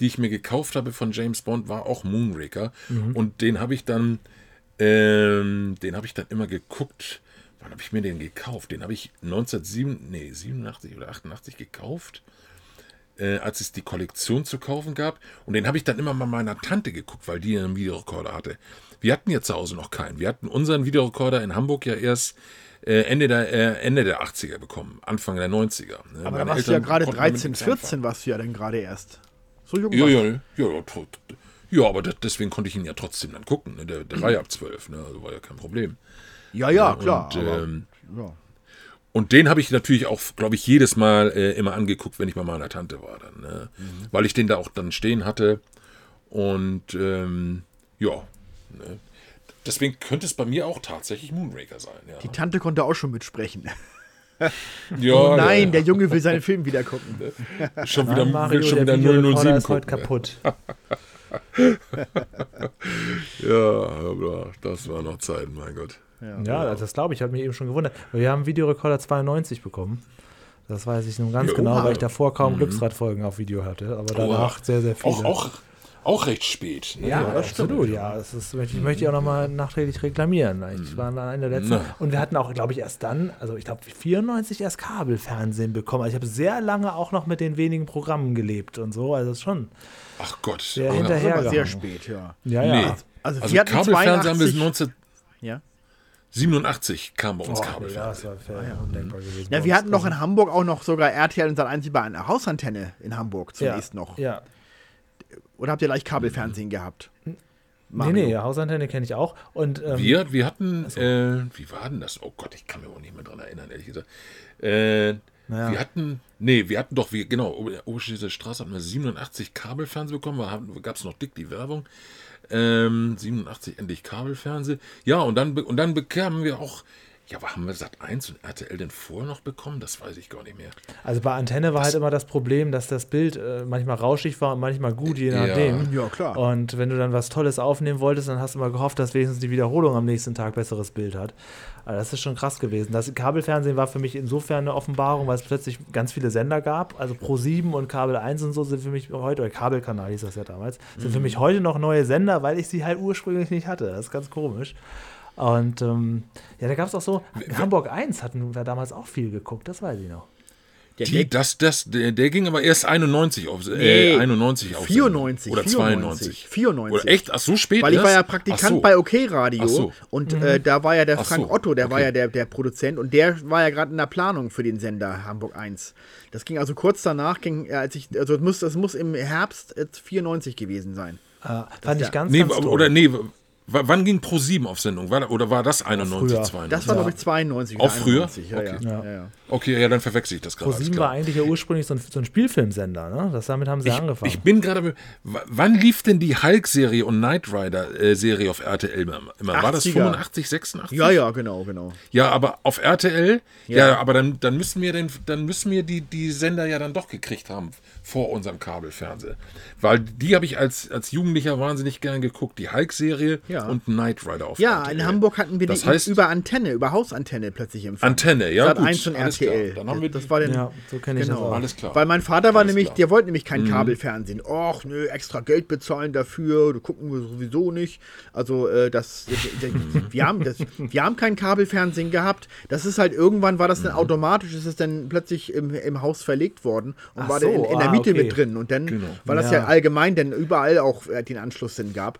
die ich mir gekauft habe von James Bond, war auch Moonraker. Und den habe ich dann, ähm, den habe ich dann immer geguckt. Wann habe ich mir den gekauft? Den habe ich 1987 nee, 87 oder 88 gekauft, äh, als es die Kollektion zu kaufen gab. Und den habe ich dann immer mal meiner Tante geguckt, weil die einen Videorekorder hatte. Wir hatten ja zu Hause noch keinen. Wir hatten unseren Videorekorder in Hamburg ja erst äh, Ende, der, äh, Ende der 80er bekommen, Anfang der 90er. ne?
Aber
Meine
da warst du ja
Eltern
gerade
konnten damit
13,
nichts anfangen.
14 warst du ja dann gerade erst. So jung
Ja, ja, ja, ja, ja, aber das, deswegen konnte ich ihn ja trotzdem dann gucken. Ne? Der, der war ja ab 12, ne? also war ja kein Problem.
Ja, ja, klar.
Und,
aber,
ähm,
ja.
Und den habe ich natürlich auch, glaube ich, jedes Mal äh, immer angeguckt, wenn ich bei meiner Tante war dann. Ne?
Mhm.
Weil ich den da auch dann stehen hatte. Und ähm, ja. Ne? Deswegen könnte es bei mir auch tatsächlich Moonraker sein. Ja,
Die Tante konnte auch schon mitsprechen.
ja
Oh nein,
ja,
der Junge will seinen Film wieder gucken.
schon wieder,
Nein, Mario,
schon
der
wieder
Videorekorder
007
ist heute kaputt.
Ja, das war noch Zeiten, mein Gott.
Ja, ja das glaube ich. Ich habe mich eben schon gewundert. Wir haben Videorekorder 92 bekommen. Das weiß ich nun ganz
ja,
genau,
oh
weil ich davor kaum mhm. Glücksradfolgen auf Video hatte, aber oh. danach oha. sehr, sehr viele.
Auch, auch, auch recht spät. Ne?
Ja, ja absolut. Ja, das ist, möchte, ich möchte ich auch nochmal nachträglich reklamieren. Ich mhm. war einer der letzten.
Na.
Und wir hatten auch, glaube ich, erst dann, also ich glaube 94 erst Kabelfernsehen bekommen. Also ich habe sehr lange auch noch mit den wenigen Programmen gelebt und so. Also das ist schon.
Ach Gott.
Sehr hinterher.
Sehr spät, ja.
Ja, ja.
Nee.
Also,
also Kabelfernsehen haben wir 19.
Ja.
87 kam bei uns
oh,
Kabelfernsehen.
Ja, das war ah, fair. ja, undenkbar gewesen.
Ja, wir hatten doch in Hamburg auch noch sogar RTL und Sat1 über eine Hausantenne in Hamburg zunächst
ja,
noch.
Ja.
Oder habt ihr gleich Kabelfernsehen mhm.
gehabt?
Mario.
Nee, nee, ja, Hausantenne kenne ich auch. Und, ähm,
wir, wir hatten, also, äh, wie war denn das? Oh Gott, ich kann mir auch nicht mehr dran erinnern, ehrlich gesagt. Äh,
ja.
Wir hatten, nee, wir hatten doch, wir, genau, dieser Straße hatten wir 87 Kabelfernsehen bekommen, gab es noch dick die Werbung. Ähm, 87 endlich Kabelfernsehen. Ja, und dann, und dann bekamen wir auch, ja, aber haben wir Sat 1 und RTL denn vorher noch bekommen? Das weiß ich gar nicht mehr.
Also bei Antenne war halt immer das Problem, dass das Bild äh, manchmal rauschig war und manchmal gut, je
Ja.
nachdem.
Ja, klar.
Und wenn du dann was Tolles aufnehmen wolltest, dann hast du mal gehofft, dass wenigstens die Wiederholung am nächsten Tag besseres Bild hat. Also das ist schon krass gewesen. Das Kabelfernsehen war für mich insofern eine Offenbarung, weil es plötzlich ganz viele Sender gab. Also Pro7 und Kabel 1 und so sind für mich heute, oder Kabelkanal hieß das ja damals, sind
Mhm.
für mich heute noch neue Sender, weil ich sie halt ursprünglich nicht hatte. Das ist ganz komisch. Und ähm, ja, da gab es auch so, Hamburg 1 hatten wir damals auch viel geguckt, das weiß ich noch.
Der,
Die, das, das, der, der ging aber erst 91 auf,
Nee,
äh, 91 auf.
94,
Oder
94,
92.
94.
Oder echt? Ach, so spät?
Weil ich war
erst?
ja Praktikant
so.
bei OK Radio
so.
und äh, da war ja der Frank
so,
Otto, der war
okay.
ja der, der Produzent und der war ja gerade in der Planung für den Sender Hamburg 1. Das ging also kurz danach, ging, äh, als ich, also es muss, das muss im Herbst äh, 94 gewesen sein.
Äh, fand
ja-
ich ganz,
Nee,
ganz toll.
oder nee, w- wann ging Pro7 auf Sendung? War, oder war das 91,
früher.
92?
Das war, glaube ich, 92
Auch früher?
91. Ja,
Okay.
ja.
Ja.
Okay, ja, dann verwechsel ich das gerade.
ProSieben
klar.
war eigentlich ja ursprünglich so ein, so ein Spielfilmsender, ne? Das, damit haben sie
Ich,
angefangen.
ich bin gerade. Wann lief denn die Hulk-Serie und Knight Rider-Serie auf RTL immer? War das
80er.
85, 86?
ja, ja, genau, genau.
Ja, aber auf RTL, ja,
Ja.
aber dann, dann müssen wir den, dann müssen wir die, die Sender ja dann doch gekriegt haben vor unserem Kabelfernsehen. Weil die habe ich als, als Jugendlicher wahnsinnig gern geguckt. Die Hulk-Serie
Ja.
Und Knight Rider auf
Ja,
RTL.
in Hamburg hatten wir
Das
die
heißt-
über Antenne, über Hausantenne plötzlich empfangen.
Antenne, ja,
Sat
gut,
1 und
alles
RTL.
klar. Dann haben wir
das war denn,
ja, so kenne ich
genau.
das auch.
Alles klar.
Weil mein Vater war
Alles
nämlich,
klar. Mhm.
der wollte nämlich kein Kabelfernsehen. Och, nö, extra Geld bezahlen dafür, du gucken wir sowieso nicht. Also, äh, das, wir, haben das, wir haben kein Kabelfernsehen gehabt. Das ist halt, irgendwann war das
Mhm.
dann automatisch, ist es dann plötzlich im, im Haus verlegt worden und
Ach
war dann in,
so,
in der
ah,
Miete
okay.
mit drin. Und dann,
Genau.
weil das ja.
Ja.
allgemein dann überall auch äh, den Anschluss dann gab.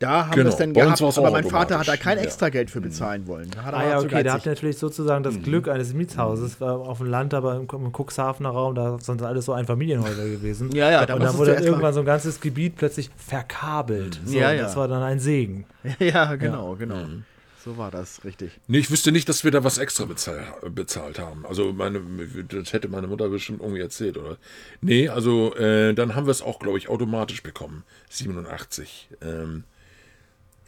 Da haben wir
Genau.
es dann
Bei uns
gehabt, aber
auch
mein Vater hat da kein
Ja.
extra Geld für bezahlen wollen. Da hat
Ah ja, okay, da habt ihr natürlich sozusagen
Mhm.
das Glück eines Mietshauses. War auf dem Land, aber im, im Cuxhavener Raum, da sind alles so Einfamilienhäuser gewesen.
Ja, ja, da
Und dann
musstest
wurde dann irgendwann so ein ganzes Gebiet plötzlich verkabelt. So,
Ja, ja.
Das war dann ein Segen.
Ja, genau, genau.
Mhm.
So war das, richtig.
Nee, ich wüsste nicht, dass wir da was extra bezahl, bezahlt haben. Also meine, das hätte meine Mutter bestimmt irgendwie erzählt, oder? Nee, also äh, dann haben wir es auch, glaube ich, automatisch bekommen. 87. Ähm,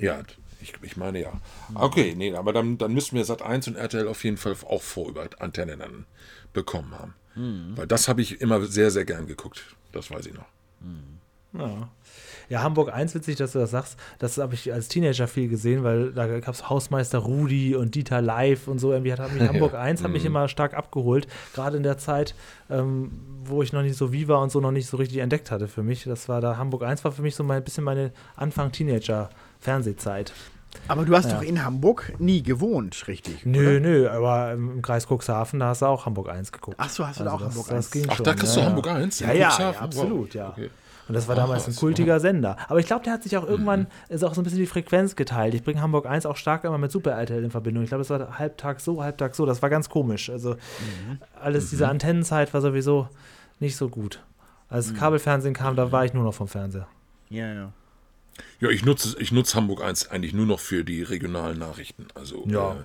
ja, ich, ich meine ja. Okay, nee, aber dann, dann müssten wir Sat 1 und RTL auf jeden Fall auch vor über Antenne dann bekommen haben. Mhm. Weil das habe ich immer sehr, sehr gern geguckt. Das weiß ich noch.
Ja. Ja, Hamburg 1, witzig, dass du das sagst. Das habe ich als Teenager viel gesehen, weil da gab es Hausmeister Rudi und Dieter Live und so. Irgendwie hat mich Hamburg 1 hat mich immer stark abgeholt. Gerade in der Zeit, ähm, wo ich noch nicht so wie war und so noch nicht so richtig entdeckt hatte für mich. Das war da, Hamburg 1 war für mich so ein bisschen meine Anfang-Teenager-Fernsehzeit.
Aber du hast ja. doch in Hamburg nie gewohnt, richtig?
Nö, oder? nö, aber im Kreis Cuxhaven, da hast du auch Hamburg 1 geguckt.
Ach so, hast du also da auch
das,
Hamburg
das
1?
Ach, da kriegst
ja,
du Hamburg 1?
Ja, ja, ja, absolut, ja. Okay. Und das war damals ein kultiger Sender. Aber ich glaube, der hat sich auch irgendwann, ist auch so ein bisschen die Frequenz geteilt. Ich bringe Hamburg 1 auch stark immer mit Super RTL in Verbindung. Ich glaube, das war halbtag so, halbtag so. Das war ganz komisch. Also mhm. alles, diese mhm. Antennenzeit war sowieso nicht so gut. Als mhm. Kabelfernsehen kam, da war ich nur noch vom Fernseher.
Ja, ja.
Ja, ich nutze, ich nutze Hamburg 1 eigentlich nur noch für die regionalen Nachrichten. Also,
ja,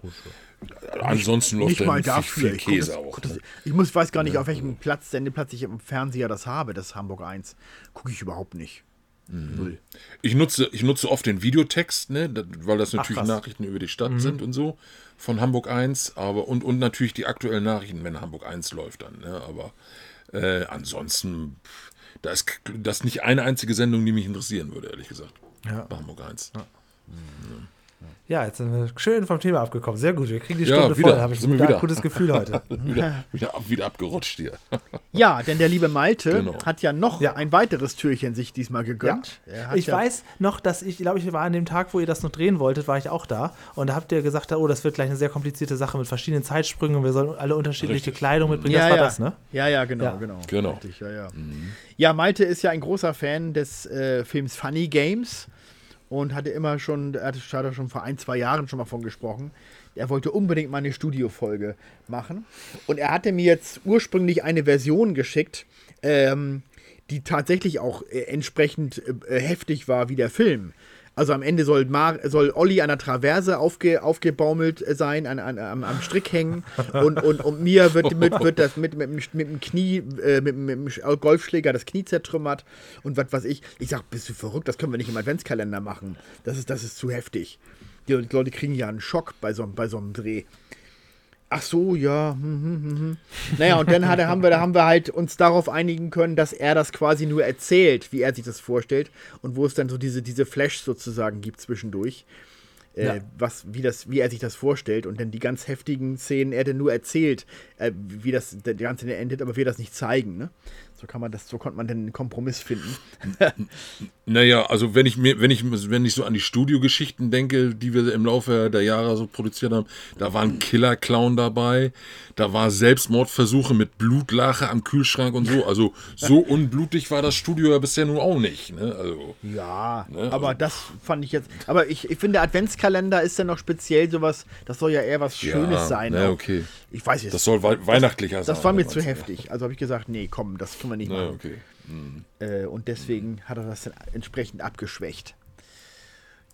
äh,
ansonsten läuft da nicht viel Käse
das,
auch.
Das, ne? Ich muss, weiß gar nicht, ja. auf welchem Platz, Sendeplatz ich im Fernseher das habe, das Hamburg 1. Gucke ich überhaupt nicht.
Mhm. Null. Ich nutze, ich nutze oft den Videotext, ne, weil das natürlich Ach, Nachrichten über die Stadt mhm. sind und so von Hamburg 1, aber und, und natürlich die aktuellen Nachrichten, wenn Hamburg 1 läuft dann, ne, aber äh, ansonsten da ist das nicht eine einzige Sendung, die mich interessieren würde, ehrlich gesagt.
Ja.
Bei Hamburg 1. Ja.
Mhm. Ja, jetzt sind wir schön vom Thema abgekommen. Sehr gut, wir kriegen die Stunde ja, wieder, voll. Habe ich ein wieder. gutes Gefühl heute.
wieder, wieder, wieder, abgerutscht hier.
ja, denn der liebe Malte genau. hat ja noch ja. ein weiteres Türchen sich diesmal gegönnt.
Ja. Ich weiß noch, dass ich, glaube ich, war an dem Tag, wo ihr das noch drehen wolltet, war ich auch da. Und da habt ihr gesagt, oh, das wird gleich eine sehr komplizierte Sache mit verschiedenen Zeitsprüngen und wir sollen alle unterschiedliche Richtig. Kleidung mitbringen.
Ja,
das war
ja.
das, ne?
Ja, ja, genau, genau.
genau.
Richtig, ja, ja. Mhm. ja, Malte ist ja ein großer Fan des äh, Films Funny Games und hatte immer schon, er hatte schon vor ein, zwei Jahren schon mal von gesprochen. Er wollte unbedingt mal eine Studiofolge machen. Und er hatte mir jetzt ursprünglich eine Version geschickt, ähm, die tatsächlich auch äh, entsprechend äh, heftig war wie der Film. Also am Ende soll, Mar soll Olli an der Traverse aufge aufgebaumelt sein, an, an, am, am Strick hängen und, und, und mir wird, mit, wird das mit, mit, mit dem Knie, äh, mit, mit dem Golfschläger das Knie zertrümmert und was weiß ich. Ich sag, bist du verrückt, das können wir nicht im Adventskalender machen. Das ist, das ist zu heftig. Die Leute kriegen ja einen Schock bei so, bei so einem Dreh. Ach so, ja. Hm, hm, hm, hm. Naja, und dann hat, haben, wir, da haben wir halt uns darauf einigen können, dass er das quasi nur erzählt, wie er sich das vorstellt und wo es dann so diese, diese Flash sozusagen gibt zwischendurch. Äh, ja. was, wie, das, wie er sich das vorstellt und dann die ganz heftigen Szenen er dann nur erzählt, äh, wie das der ganze endet, aber wir das nicht zeigen. Ne? So kann man das, so konnte man einen Kompromiss finden.
naja, also wenn ich mir, wenn ich, wenn ich so an die Studiogeschichten denke, die wir im Laufe der Jahre so produziert haben, da war ein Killer-Clown dabei, da war Selbstmordversuche mit Blutlache am Kühlschrank und so. Also so unblutig war das Studio ja bisher nun auch nicht. Ne? Also,
ja, ne? aber also, das fand ich jetzt. Aber ich, ich finde, Adventskalender ist ja noch speziell sowas, das soll ja eher was Schönes ja, sein.
Ja, okay.
Ich weiß jetzt.
Das soll wei weihnachtlicher
das, sein. Das war mir zu heftig. Also habe ich gesagt, nee, komm, das können wir nicht machen.
okay. Mhm.
Äh, und deswegen hat er das dann entsprechend abgeschwächt.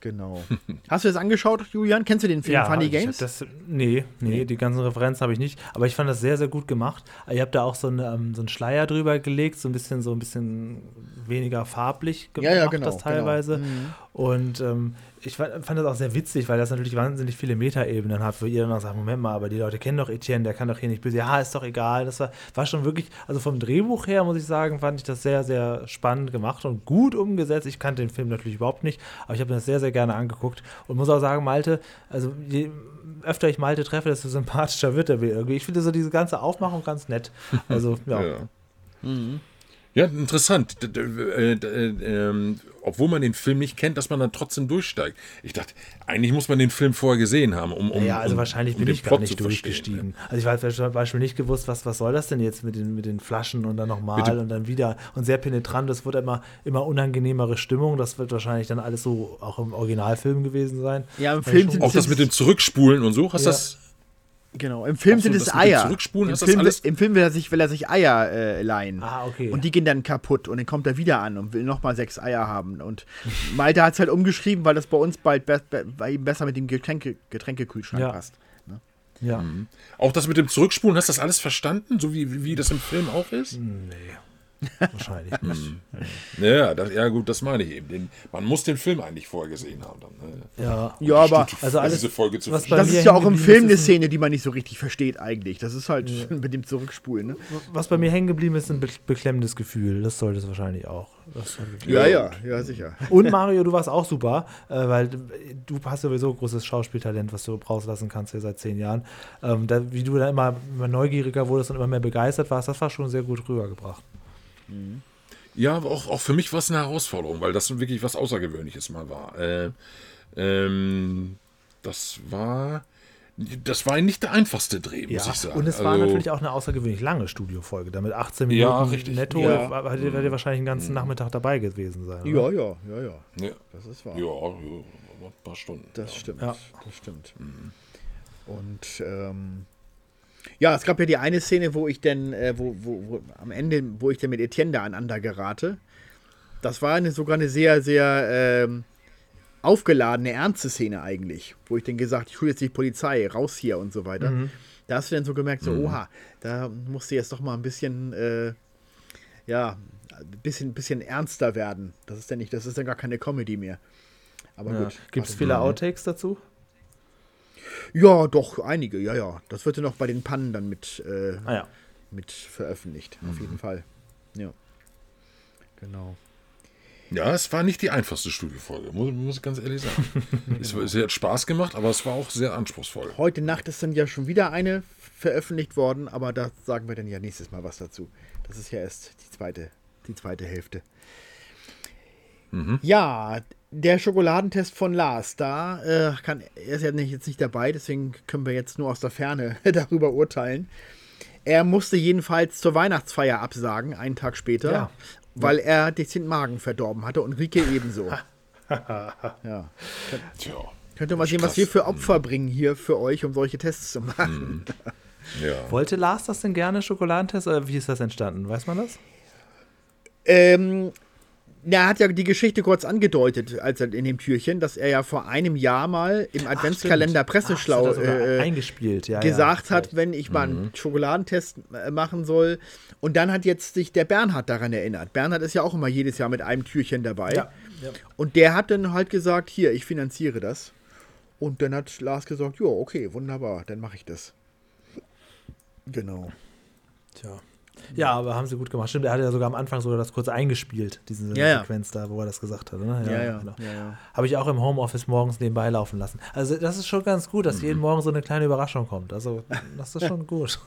Genau. Hast du das angeschaut, Julian? Kennst du den Film
ja,
Funny Games?
Das, nee, nee, die ganzen Referenzen habe ich nicht. Aber ich fand das sehr, sehr gut gemacht. Ihr habt da auch so, eine, ähm, so einen Schleier drüber gelegt, so ein bisschen, so ein bisschen weniger farblich gemacht,
ja, ja, genau,
das teilweise.
Genau. Mhm.
Und ähm, ich fand, das auch sehr witzig, weil das natürlich wahnsinnig viele Metaebenen hat, wo ihr dann auch sagt, Moment mal, aber die Leute kennen doch Etienne, der kann doch hier nicht böse. Ja, ist doch egal. Das war, war schon wirklich, also vom Drehbuch her, muss ich sagen, fand ich das sehr, sehr spannend gemacht und gut umgesetzt. Ich kannte den Film natürlich überhaupt nicht, aber ich habe mir das sehr, sehr gerne angeguckt und muss auch sagen, Malte, also je öfter ich Malte treffe, desto sympathischer wird er mir irgendwie. Ich finde so diese ganze Aufmachung ganz nett. Also, ja. ja.
Mhm. Ja, interessant. D äh, äh, obwohl man den Film nicht kennt, dass man dann trotzdem durchsteigt. Ich dachte, eigentlich muss man den Film vorher gesehen haben, um. um
ja, also
um,
wahrscheinlich
um
bin ich gar nicht durchgestiegen. Ne? Also ich habe zum Beispiel nicht gewusst, was, was soll das denn jetzt mit den, mit den Flaschen und dann nochmal und dann wieder und sehr penetrant. Es wird immer, immer unangenehmere Stimmung. Das wird wahrscheinlich dann alles so auch im Originalfilm gewesen sein.
Ja, im Film
Auch das mit dem Zurückspulen und so, hast ja. das
Genau, im Film sind es Eier. Im Film, Im Film, will er sich, will er sich Eier äh, leihen.
Ah, okay.
Und die gehen dann kaputt und dann kommt er wieder an und will nochmal sechs Eier haben. Und Malte hat es halt umgeschrieben, weil das bei uns bald be bei ihm besser mit dem Getränke Getränkekühlschrank
ja.
passt. Ne?
Ja. Mhm.
Auch das mit dem Zurückspulen, hast du das alles verstanden, so wie, wie das im Film auch ist?
Nee. Wahrscheinlich nicht.
Ja, das, ja, gut, das meine ich eben. Den, man muss den Film eigentlich vorher gesehen haben. Dann, ne?
Ja.
Ja, aber
Also alles,
diese Folge zu
was
das ist ja auch im Film eine Szene, die man nicht so richtig versteht eigentlich. Das ist halt mit dem Zurückspulen. Ne?
Was bei mir hängen geblieben ist, ein be beklemmendes Gefühl. Das sollte es wahrscheinlich auch.
Ja, ja, ja, sicher.
Und Mario, du warst auch super, äh, weil du hast sowieso großes Schauspieltalent, was du rauslassen kannst hier seit zehn Jahren. Ähm, da, wie du da immer, immer neugieriger wurdest und immer mehr begeistert warst, das war schon sehr gut rübergebracht.
Ja, auch, auch für mich war es eine Herausforderung, weil das wirklich was Außergewöhnliches mal war. Äh, ähm, das war. Das war nicht der einfachste Dreh, muss ich sagen.
Und es war
Also,
natürlich auch eine außergewöhnlich lange Studiofolge. Damit 18
Ja,
Minuten
richtig.
netto
Ja.
war- ihr wahrscheinlich den ganzen Nachmittag dabei gewesen sein.
Ja, ja, ja, ja.
Ja,
Das ist wahr.
ja, ja, ein paar Stunden.
Das
ja.
stimmt.
Ja.
Das stimmt. Und ähm, ja, es gab ja die eine Szene, wo ich denn, äh, wo, wo, wo am Ende, wo ich dann mit Etienne da aneinander gerate. Das war eine, sogar eine sehr, sehr ähm, aufgeladene, ernste Szene eigentlich, wo ich dann gesagt, ich hole jetzt die Polizei, raus hier und so weiter. Da hast du dann so gemerkt, so, oha, da musst du jetzt doch mal ein bisschen, äh, ja, ein bisschen, bisschen ernster werden. Das ist dann nicht, das ist dann gar keine Comedy mehr. Aber
Ja.
gut.
Gibt es
Also-
viele Outtakes dazu?
Ja, doch, einige, ja, ja. Das wird ja noch bei den Pannen dann mit, äh,
Ah ja.
mit veröffentlicht, auf jeden Fall. Ja. Genau.
Ja, es war nicht die einfachste Studiofolge, muss, muss ich ganz ehrlich sagen. es, es hat Spaß gemacht, aber es war auch sehr anspruchsvoll.
Heute Nacht ist dann ja schon wieder eine veröffentlicht worden, aber da sagen wir dann ja nächstes Mal was dazu. Das ist ja erst die zweite, die zweite Hälfte. Ja, der Schokoladentest von Lars, da äh, kann er ist ja nicht, jetzt nicht dabei, deswegen können wir jetzt nur aus der Ferne darüber urteilen. Er musste jedenfalls zur Weihnachtsfeier absagen, einen Tag später,
Ja.
weil er den Magen verdorben hatte und Rike ebenso. ja.
Tja.
Könnt ihr mal sehen, was wir für Opfer bringen hier für euch, um solche Tests zu machen.
Ja.
Wollte Lars das denn gerne, Schokoladentest? Oder wie ist das entstanden? Weiß man das?
Ähm, na, er hat ja die Geschichte kurz angedeutet, als er in dem Türchen, dass er ja vor einem Jahr mal im Adventskalender
Ach,
Presseschlau äh,
eingespielt, ja.
gesagt
ja.
hat, wenn ich mal einen Schokoladentest äh, machen soll. Und dann hat jetzt sich der Bernhard daran erinnert. Bernhard ist ja auch immer jedes Jahr mit einem Türchen dabei.
Ja, ja.
Und der hat dann halt gesagt, hier, ich finanziere das. Und dann hat Lars gesagt, ja, okay, wunderbar, dann mache ich das. Genau.
Tja. Ja, aber haben sie gut gemacht. Stimmt, er hat ja sogar am Anfang sogar das kurz eingespielt, diese
Ja, ja.
Sequenz da, wo er das gesagt hat. Ne?
Ja, ja,
genau.
ja, ja.
Habe ich auch im Homeoffice morgens nebenbei laufen lassen. Also das ist schon ganz gut, dass
Mhm.
jeden Morgen so eine kleine Überraschung kommt. Also das ist schon gut.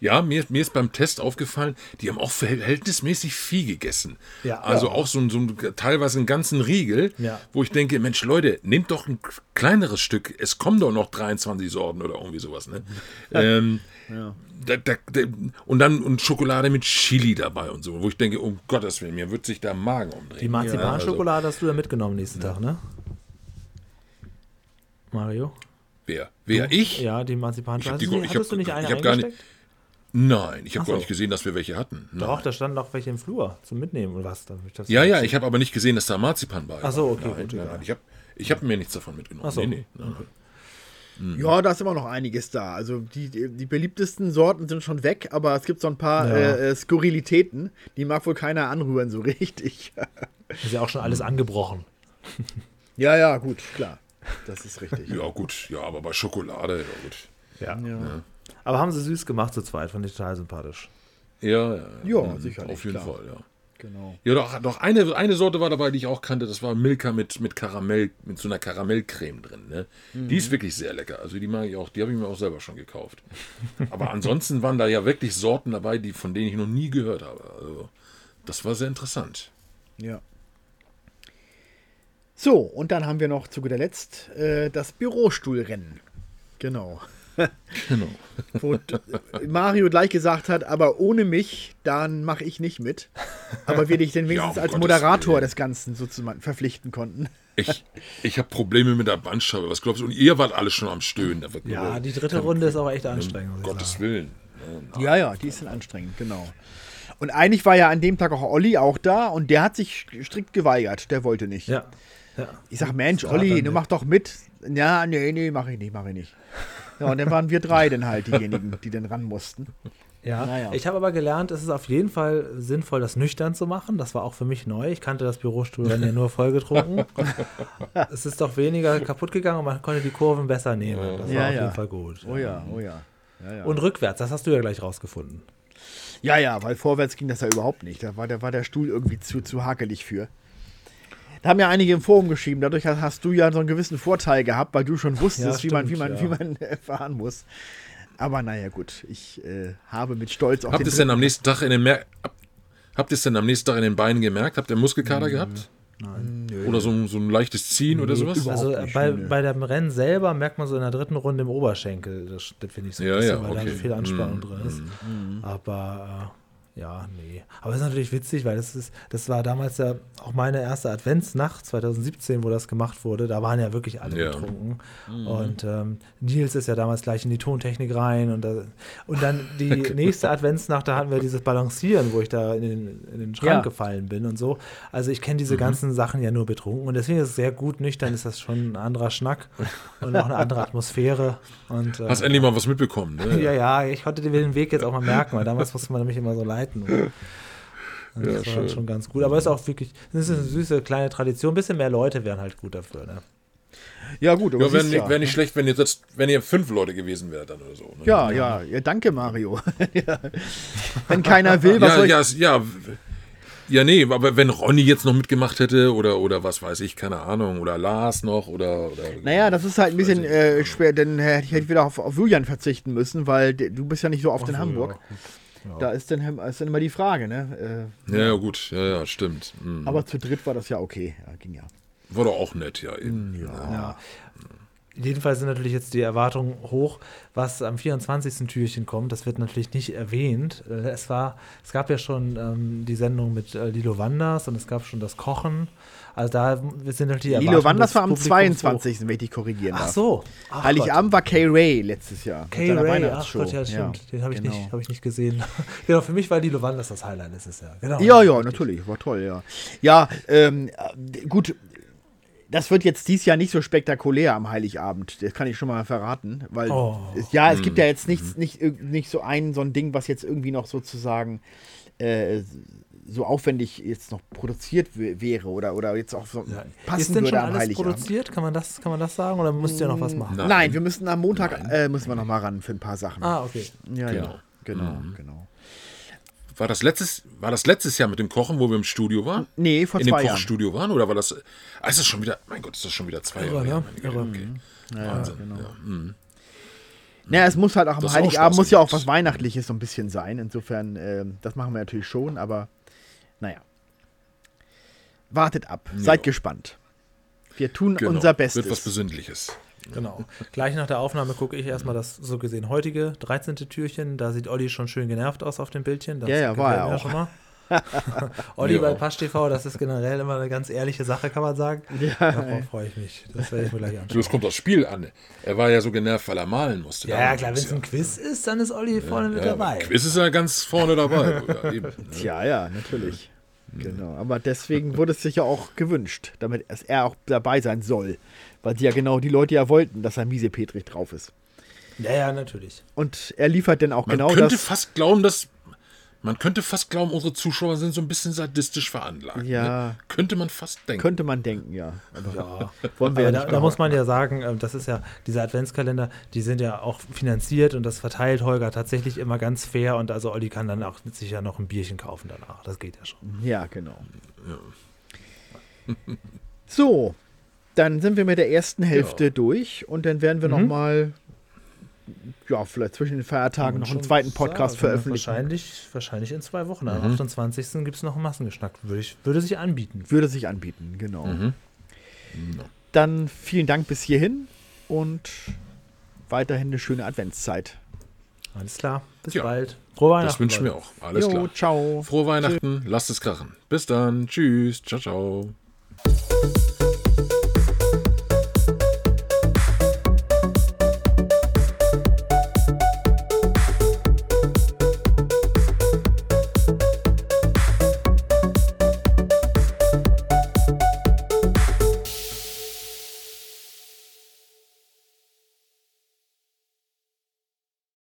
Ja, mir, mir ist beim Test aufgefallen, die haben auch verhältnismäßig viel gegessen.
Ja.
also
Ja.
auch so, ein- so teilweise einen ganzen Riegel,
Ja.
wo ich denke, Mensch, Leute, nehmt doch ein kleineres Stück. Es kommen doch noch 23 Sorten oder irgendwie sowas. Ne? ähm, da, da, da, und dann und Schokolade mit Chili dabei und so, wo ich denke, um Gottes Willen, mir wird sich der Magen umdrehen.
Die Marzipanschokolade hast du da mitgenommen nächsten Tag, ne? Mario?
Wer? Wer? Ich?
Ja, die
Ich
du-
ich
hattest
hab-
du nicht eine
ich hab gar nicht-? Nein, ich habe
so.
gar nicht gesehen, dass wir welche hatten. Nein.
Doch, da standen noch welche im Flur zum Mitnehmen oder was? Dann, das
Ja, ja, ich habe aber nicht gesehen, dass da Marzipan bei war.
Ach so, okay,
nein,
gut,
nein, nein. Ich habe ich hab mir nichts davon mitgenommen.
Ach so.
Nee, nee, nein, nein.
Ja, da ist immer noch einiges da. Also die, die beliebtesten Sorten sind schon weg, aber es gibt so ein paar
Ja.
äh, äh, Skurrilitäten, die mag wohl keiner anrühren so richtig.
Ist ja auch schon alles angebrochen.
ja, ja, gut, klar. Das ist richtig.
Ja, gut, ja, aber bei Schokolade, ja, gut.
Ja.
Ja,
Aber haben sie süß gemacht zu zweit, fand ich total sympathisch.
Ja, ja,
Ja,
mhm,
sicherlich,
Auf jeden
klar.
Fall, ja.
genau.
Ja, doch, doch eine, eine Sorte war dabei, die ich auch kannte, das war Milka mit, mit Karamell, mit so einer Karamellcreme drin. Ne? Die ist wirklich sehr lecker. Also die mag ich auch, die habe ich mir auch selber schon gekauft. Aber ansonsten waren da ja wirklich Sorten dabei, die, von denen ich noch nie gehört habe. Also, das war sehr interessant.
Ja. So, und dann haben wir noch zu guter Letzt äh, das Bürostuhlrennen. Genau.
Genau.
Wo Mario gleich gesagt hat, aber ohne mich, dann mache ich nicht mit. Aber wir dich denn wenigstens
um
als
Gottes
Moderator
Willen.
des Ganzen sozusagen verpflichten konnten.
Ich, ich habe Probleme mit der Bandscheibe. Was glaubst du? Und ihr wart alle schon am Stöhnen.
Ja,
nur-
die dritte Runde ist aber echt anstrengend.
Um Gottes
sagen.
Willen.
Ja, ja, die ist dann anstrengend, genau. Und eigentlich war ja an dem Tag auch Olli auch da und der hat sich strikt geweigert. Der wollte nicht.
Ja. ja.
Ich sag, Mensch, Olli, du mach doch mit. Ja, nee, nee, mache ich nicht, mache ich nicht. Ja, und dann waren wir drei dann halt diejenigen, die dann ran mussten.
Ja,
Naja.
ich habe aber gelernt, es ist auf jeden Fall sinnvoll, das nüchtern zu machen. Das war auch für mich neu. Ich kannte das Bürostuhl dann ja nur vollgetrunken. es ist doch weniger kaputt gegangen und man konnte die Kurven besser nehmen. Das war
Ja,
auf
ja.
jeden Fall gut.
Oh ja, oh ja. Ja, ja.
Und rückwärts, das hast du ja gleich rausgefunden.
ja, ja, weil vorwärts ging das ja überhaupt nicht. Da war der, war der Stuhl irgendwie zu, zu hakelig für. Da haben ja einige im Forum geschrieben, dadurch hast du ja so einen gewissen Vorteil gehabt, weil du schon wusstest,
Ja,
wie man, wie
stimmt,
man,
ja.
wie man äh, fahren muss. Aber naja, gut, ich äh, habe mit Stolz auch
Habt ihr es denn am nächsten Tag in den Mer hab- Habt ihr es denn am nächsten Tag in den Beinen gemerkt? Habt ihr Muskelkater gehabt? Nein. Oder so, ein- so ein leichtes Ziehen oder sowas?
Also äh,
nicht,
bei, bei dem Rennen selber merkt man so in der dritten Runde im Oberschenkel. Das, das finde ich so ein
Ja,
bisschen,
ja,
weil da
okay.
viel Anspannung
Mm,
drin ist. Aber äh, ja, nee. Aber es ist natürlich witzig, weil das ist, das war damals ja auch meine erste Adventsnacht 2017, wo das gemacht wurde. Da waren ja wirklich alle
Ja.
betrunken. Und ähm, Nils ist ja damals gleich in die Tontechnik rein und, da, und dann die nächste Adventsnacht, da hatten wir dieses Balancieren, wo ich da in den, in den Schrank
Ja.
gefallen bin und so. Also ich kenne diese
Mhm.
ganzen Sachen ja nur betrunken und deswegen ist es sehr gut nüchtern, ist das schon ein anderer Schnack und auch eine andere Atmosphäre. Und, äh,
Hast endlich mal was mitbekommen, ne?
ja, ja, ich konnte den Weg jetzt auch mal merken, weil damals musste man nämlich immer so Und das
Ja,
war
schön.
schon ganz gut. Aber es ist auch wirklich, das ist eine süße kleine Tradition. Ein bisschen mehr Leute wären halt gut dafür. Ne?
Ja, gut, aber
Ja, wäre nicht,
ja.
wär nicht schlecht, wenn ihr, das, wenn ihr fünf Leute gewesen wärt dann oder so. Ne?
Ja, ja, ja, danke, Mario. ja. Wenn keiner will, was
ja,
soll ich.
ja, es- ja, ja, nee, aber wenn Ronny jetzt noch mitgemacht hätte oder, oder was weiß ich, keine Ahnung, oder Lars noch oder. oder
Naja, das ist halt ein bisschen
ich
äh, schwer, denn hätte ich hätte wieder auf, auf Julian verzichten müssen, weil du bist ja nicht so oft in Hamburg. Da ist dann, ist dann immer die Frage, ne? Äh,
ja, ja, gut, ja, ja, stimmt. Mhm.
aber zu dritt war das ja okay. Ja, ging ja.
War doch auch nett, ja. Eben.
Ja. Jedenfalls sind natürlich jetzt die Erwartungen hoch, was am 24. Türchen kommt. Das wird natürlich nicht erwähnt. Äh, Es, war, es gab ja schon ähm, die Sendung mit äh, Lilo Wanders und es gab schon das Kochen. Also da sind natürlich die
Lilo Wanders war am
Publikums
22., wenn ich dich korrigieren darf.
Ach so. Ach
Heiligabend war Kay Ray letztes Jahr.
Kay Ray, ach
Weihnachtsshow.
Gott, ja, stimmt. Den habe ich,
genau.
nicht- hab ich nicht gesehen. genau, für mich war Lilo Wanders das Highlight letztes Jahr. Genau.
Ja, ja, natürlich, war toll, ja. Ja, ähm, äh, gut, das wird jetzt dieses Jahr nicht so spektakulär am Heiligabend, das kann ich schon mal verraten, weil
Oh.
es, ja, es gibt ja jetzt nichts, nicht, irg- nicht so ein, so ein Ding, was jetzt irgendwie noch sozusagen äh, so aufwendig jetzt noch produziert wäre oder, oder jetzt auch so
Ja.
passen
Ist denn
würde
schon
am
alles
Heiligabend.
produziert? Kann man, das, kann man das sagen? Oder müsst ihr noch was machen?
Nein.
Nein, wir müssen am Montag äh, müssen wir noch mal ran für ein paar Sachen.
Ah, okay.
ja,
genau.
ja, genau, genau.
War, das letztes, war das letztes Jahr mit dem Kochen, wo wir im Studio waren?
Nee, vor
In dem
zwei Jahren.
Kochstudio waren? Oder war das. Ah, ist das schon wieder. Mein Gott, ist das schon wieder zwei
Irre,
Jahre her?
ne?
meine Güte,
Irre.
Okay.
Ja,
Wahnsinn.
genau.
Ja, mhm.
Naja, es muss halt auch am
Das hat auch
Heiligabend muss ja auch was Weihnachtliches so ein bisschen sein. Insofern, ähm, das machen wir natürlich schon, aber naja. Wartet ab, seid gespannt. Wir tun
Genau.
unser Bestes.
Wird was Besinnliches.
Genau. Gleich nach der Aufnahme gucke ich erstmal das so gesehen heutige 13. Türchen. Da sieht Olli schon schön genervt aus auf dem Bildchen. Das
Ja, ja, war
gefällt
er
mir
auch.
Schon mal. Olli
Ja.
bei Pasch TV, das ist generell immer eine ganz ehrliche Sache, kann man sagen. Darauf freue ich mich. Das werde ich mir gleich
So,
anschauen.
es kommt das Spiel an. Er war ja so genervt, weil er malen musste.
Ja, ja, klar, wenn es ein Quiz ist, dann ist Olli vorne mit
ja,
dabei.
Quiz ist ja ganz vorne dabei. ja, eben, ne?
Tja, ja, natürlich. Genau, aber deswegen wurde es sich ja auch gewünscht, damit er auch dabei sein soll. Weil sie ja genau die Leute ja wollten, dass ein Miese Petrich drauf ist.
Ja, ja, natürlich.
Und er liefert dann auch
Man
genau
könnte
das.
fast glauben, dass. Man könnte fast glauben, unsere Zuschauer sind so ein bisschen sadistisch veranlagt.
Ja.
Ne? Könnte man fast denken.
Könnte man denken, ja.
Ja.
wollen wir ja
da, da muss man ja sagen, ähm, das ist ja, diese Adventskalender, die sind ja auch finanziert und das verteilt Holger tatsächlich immer ganz fair und also Olli kann dann auch mit sicher noch ein Bierchen kaufen danach. Das geht ja schon.
Ja, genau. So, dann sind wir mit der ersten Hälfte
Ja.
durch und dann werden wir noch mal, ja, vielleicht zwischen den Feiertagen noch einen zweiten Podcast
Sagen,
veröffentlichen.
Wahrscheinlich, wahrscheinlich in zwei Wochen. Am 28. gibt es noch einen Massengeschnack. Würde, ich, würde sich anbieten.
Würde sich anbieten, genau.
Mhm.
Dann vielen Dank bis hierhin und weiterhin eine schöne Adventszeit.
Alles klar. Bis
Ja,
bald. Frohe Weihnachten.
Das wünschen wir auch. Alles
jo,
klar.
ciao.
Frohe Weihnachten. Lasst es krachen. Bis dann. Tschüss. Ciao, ciao.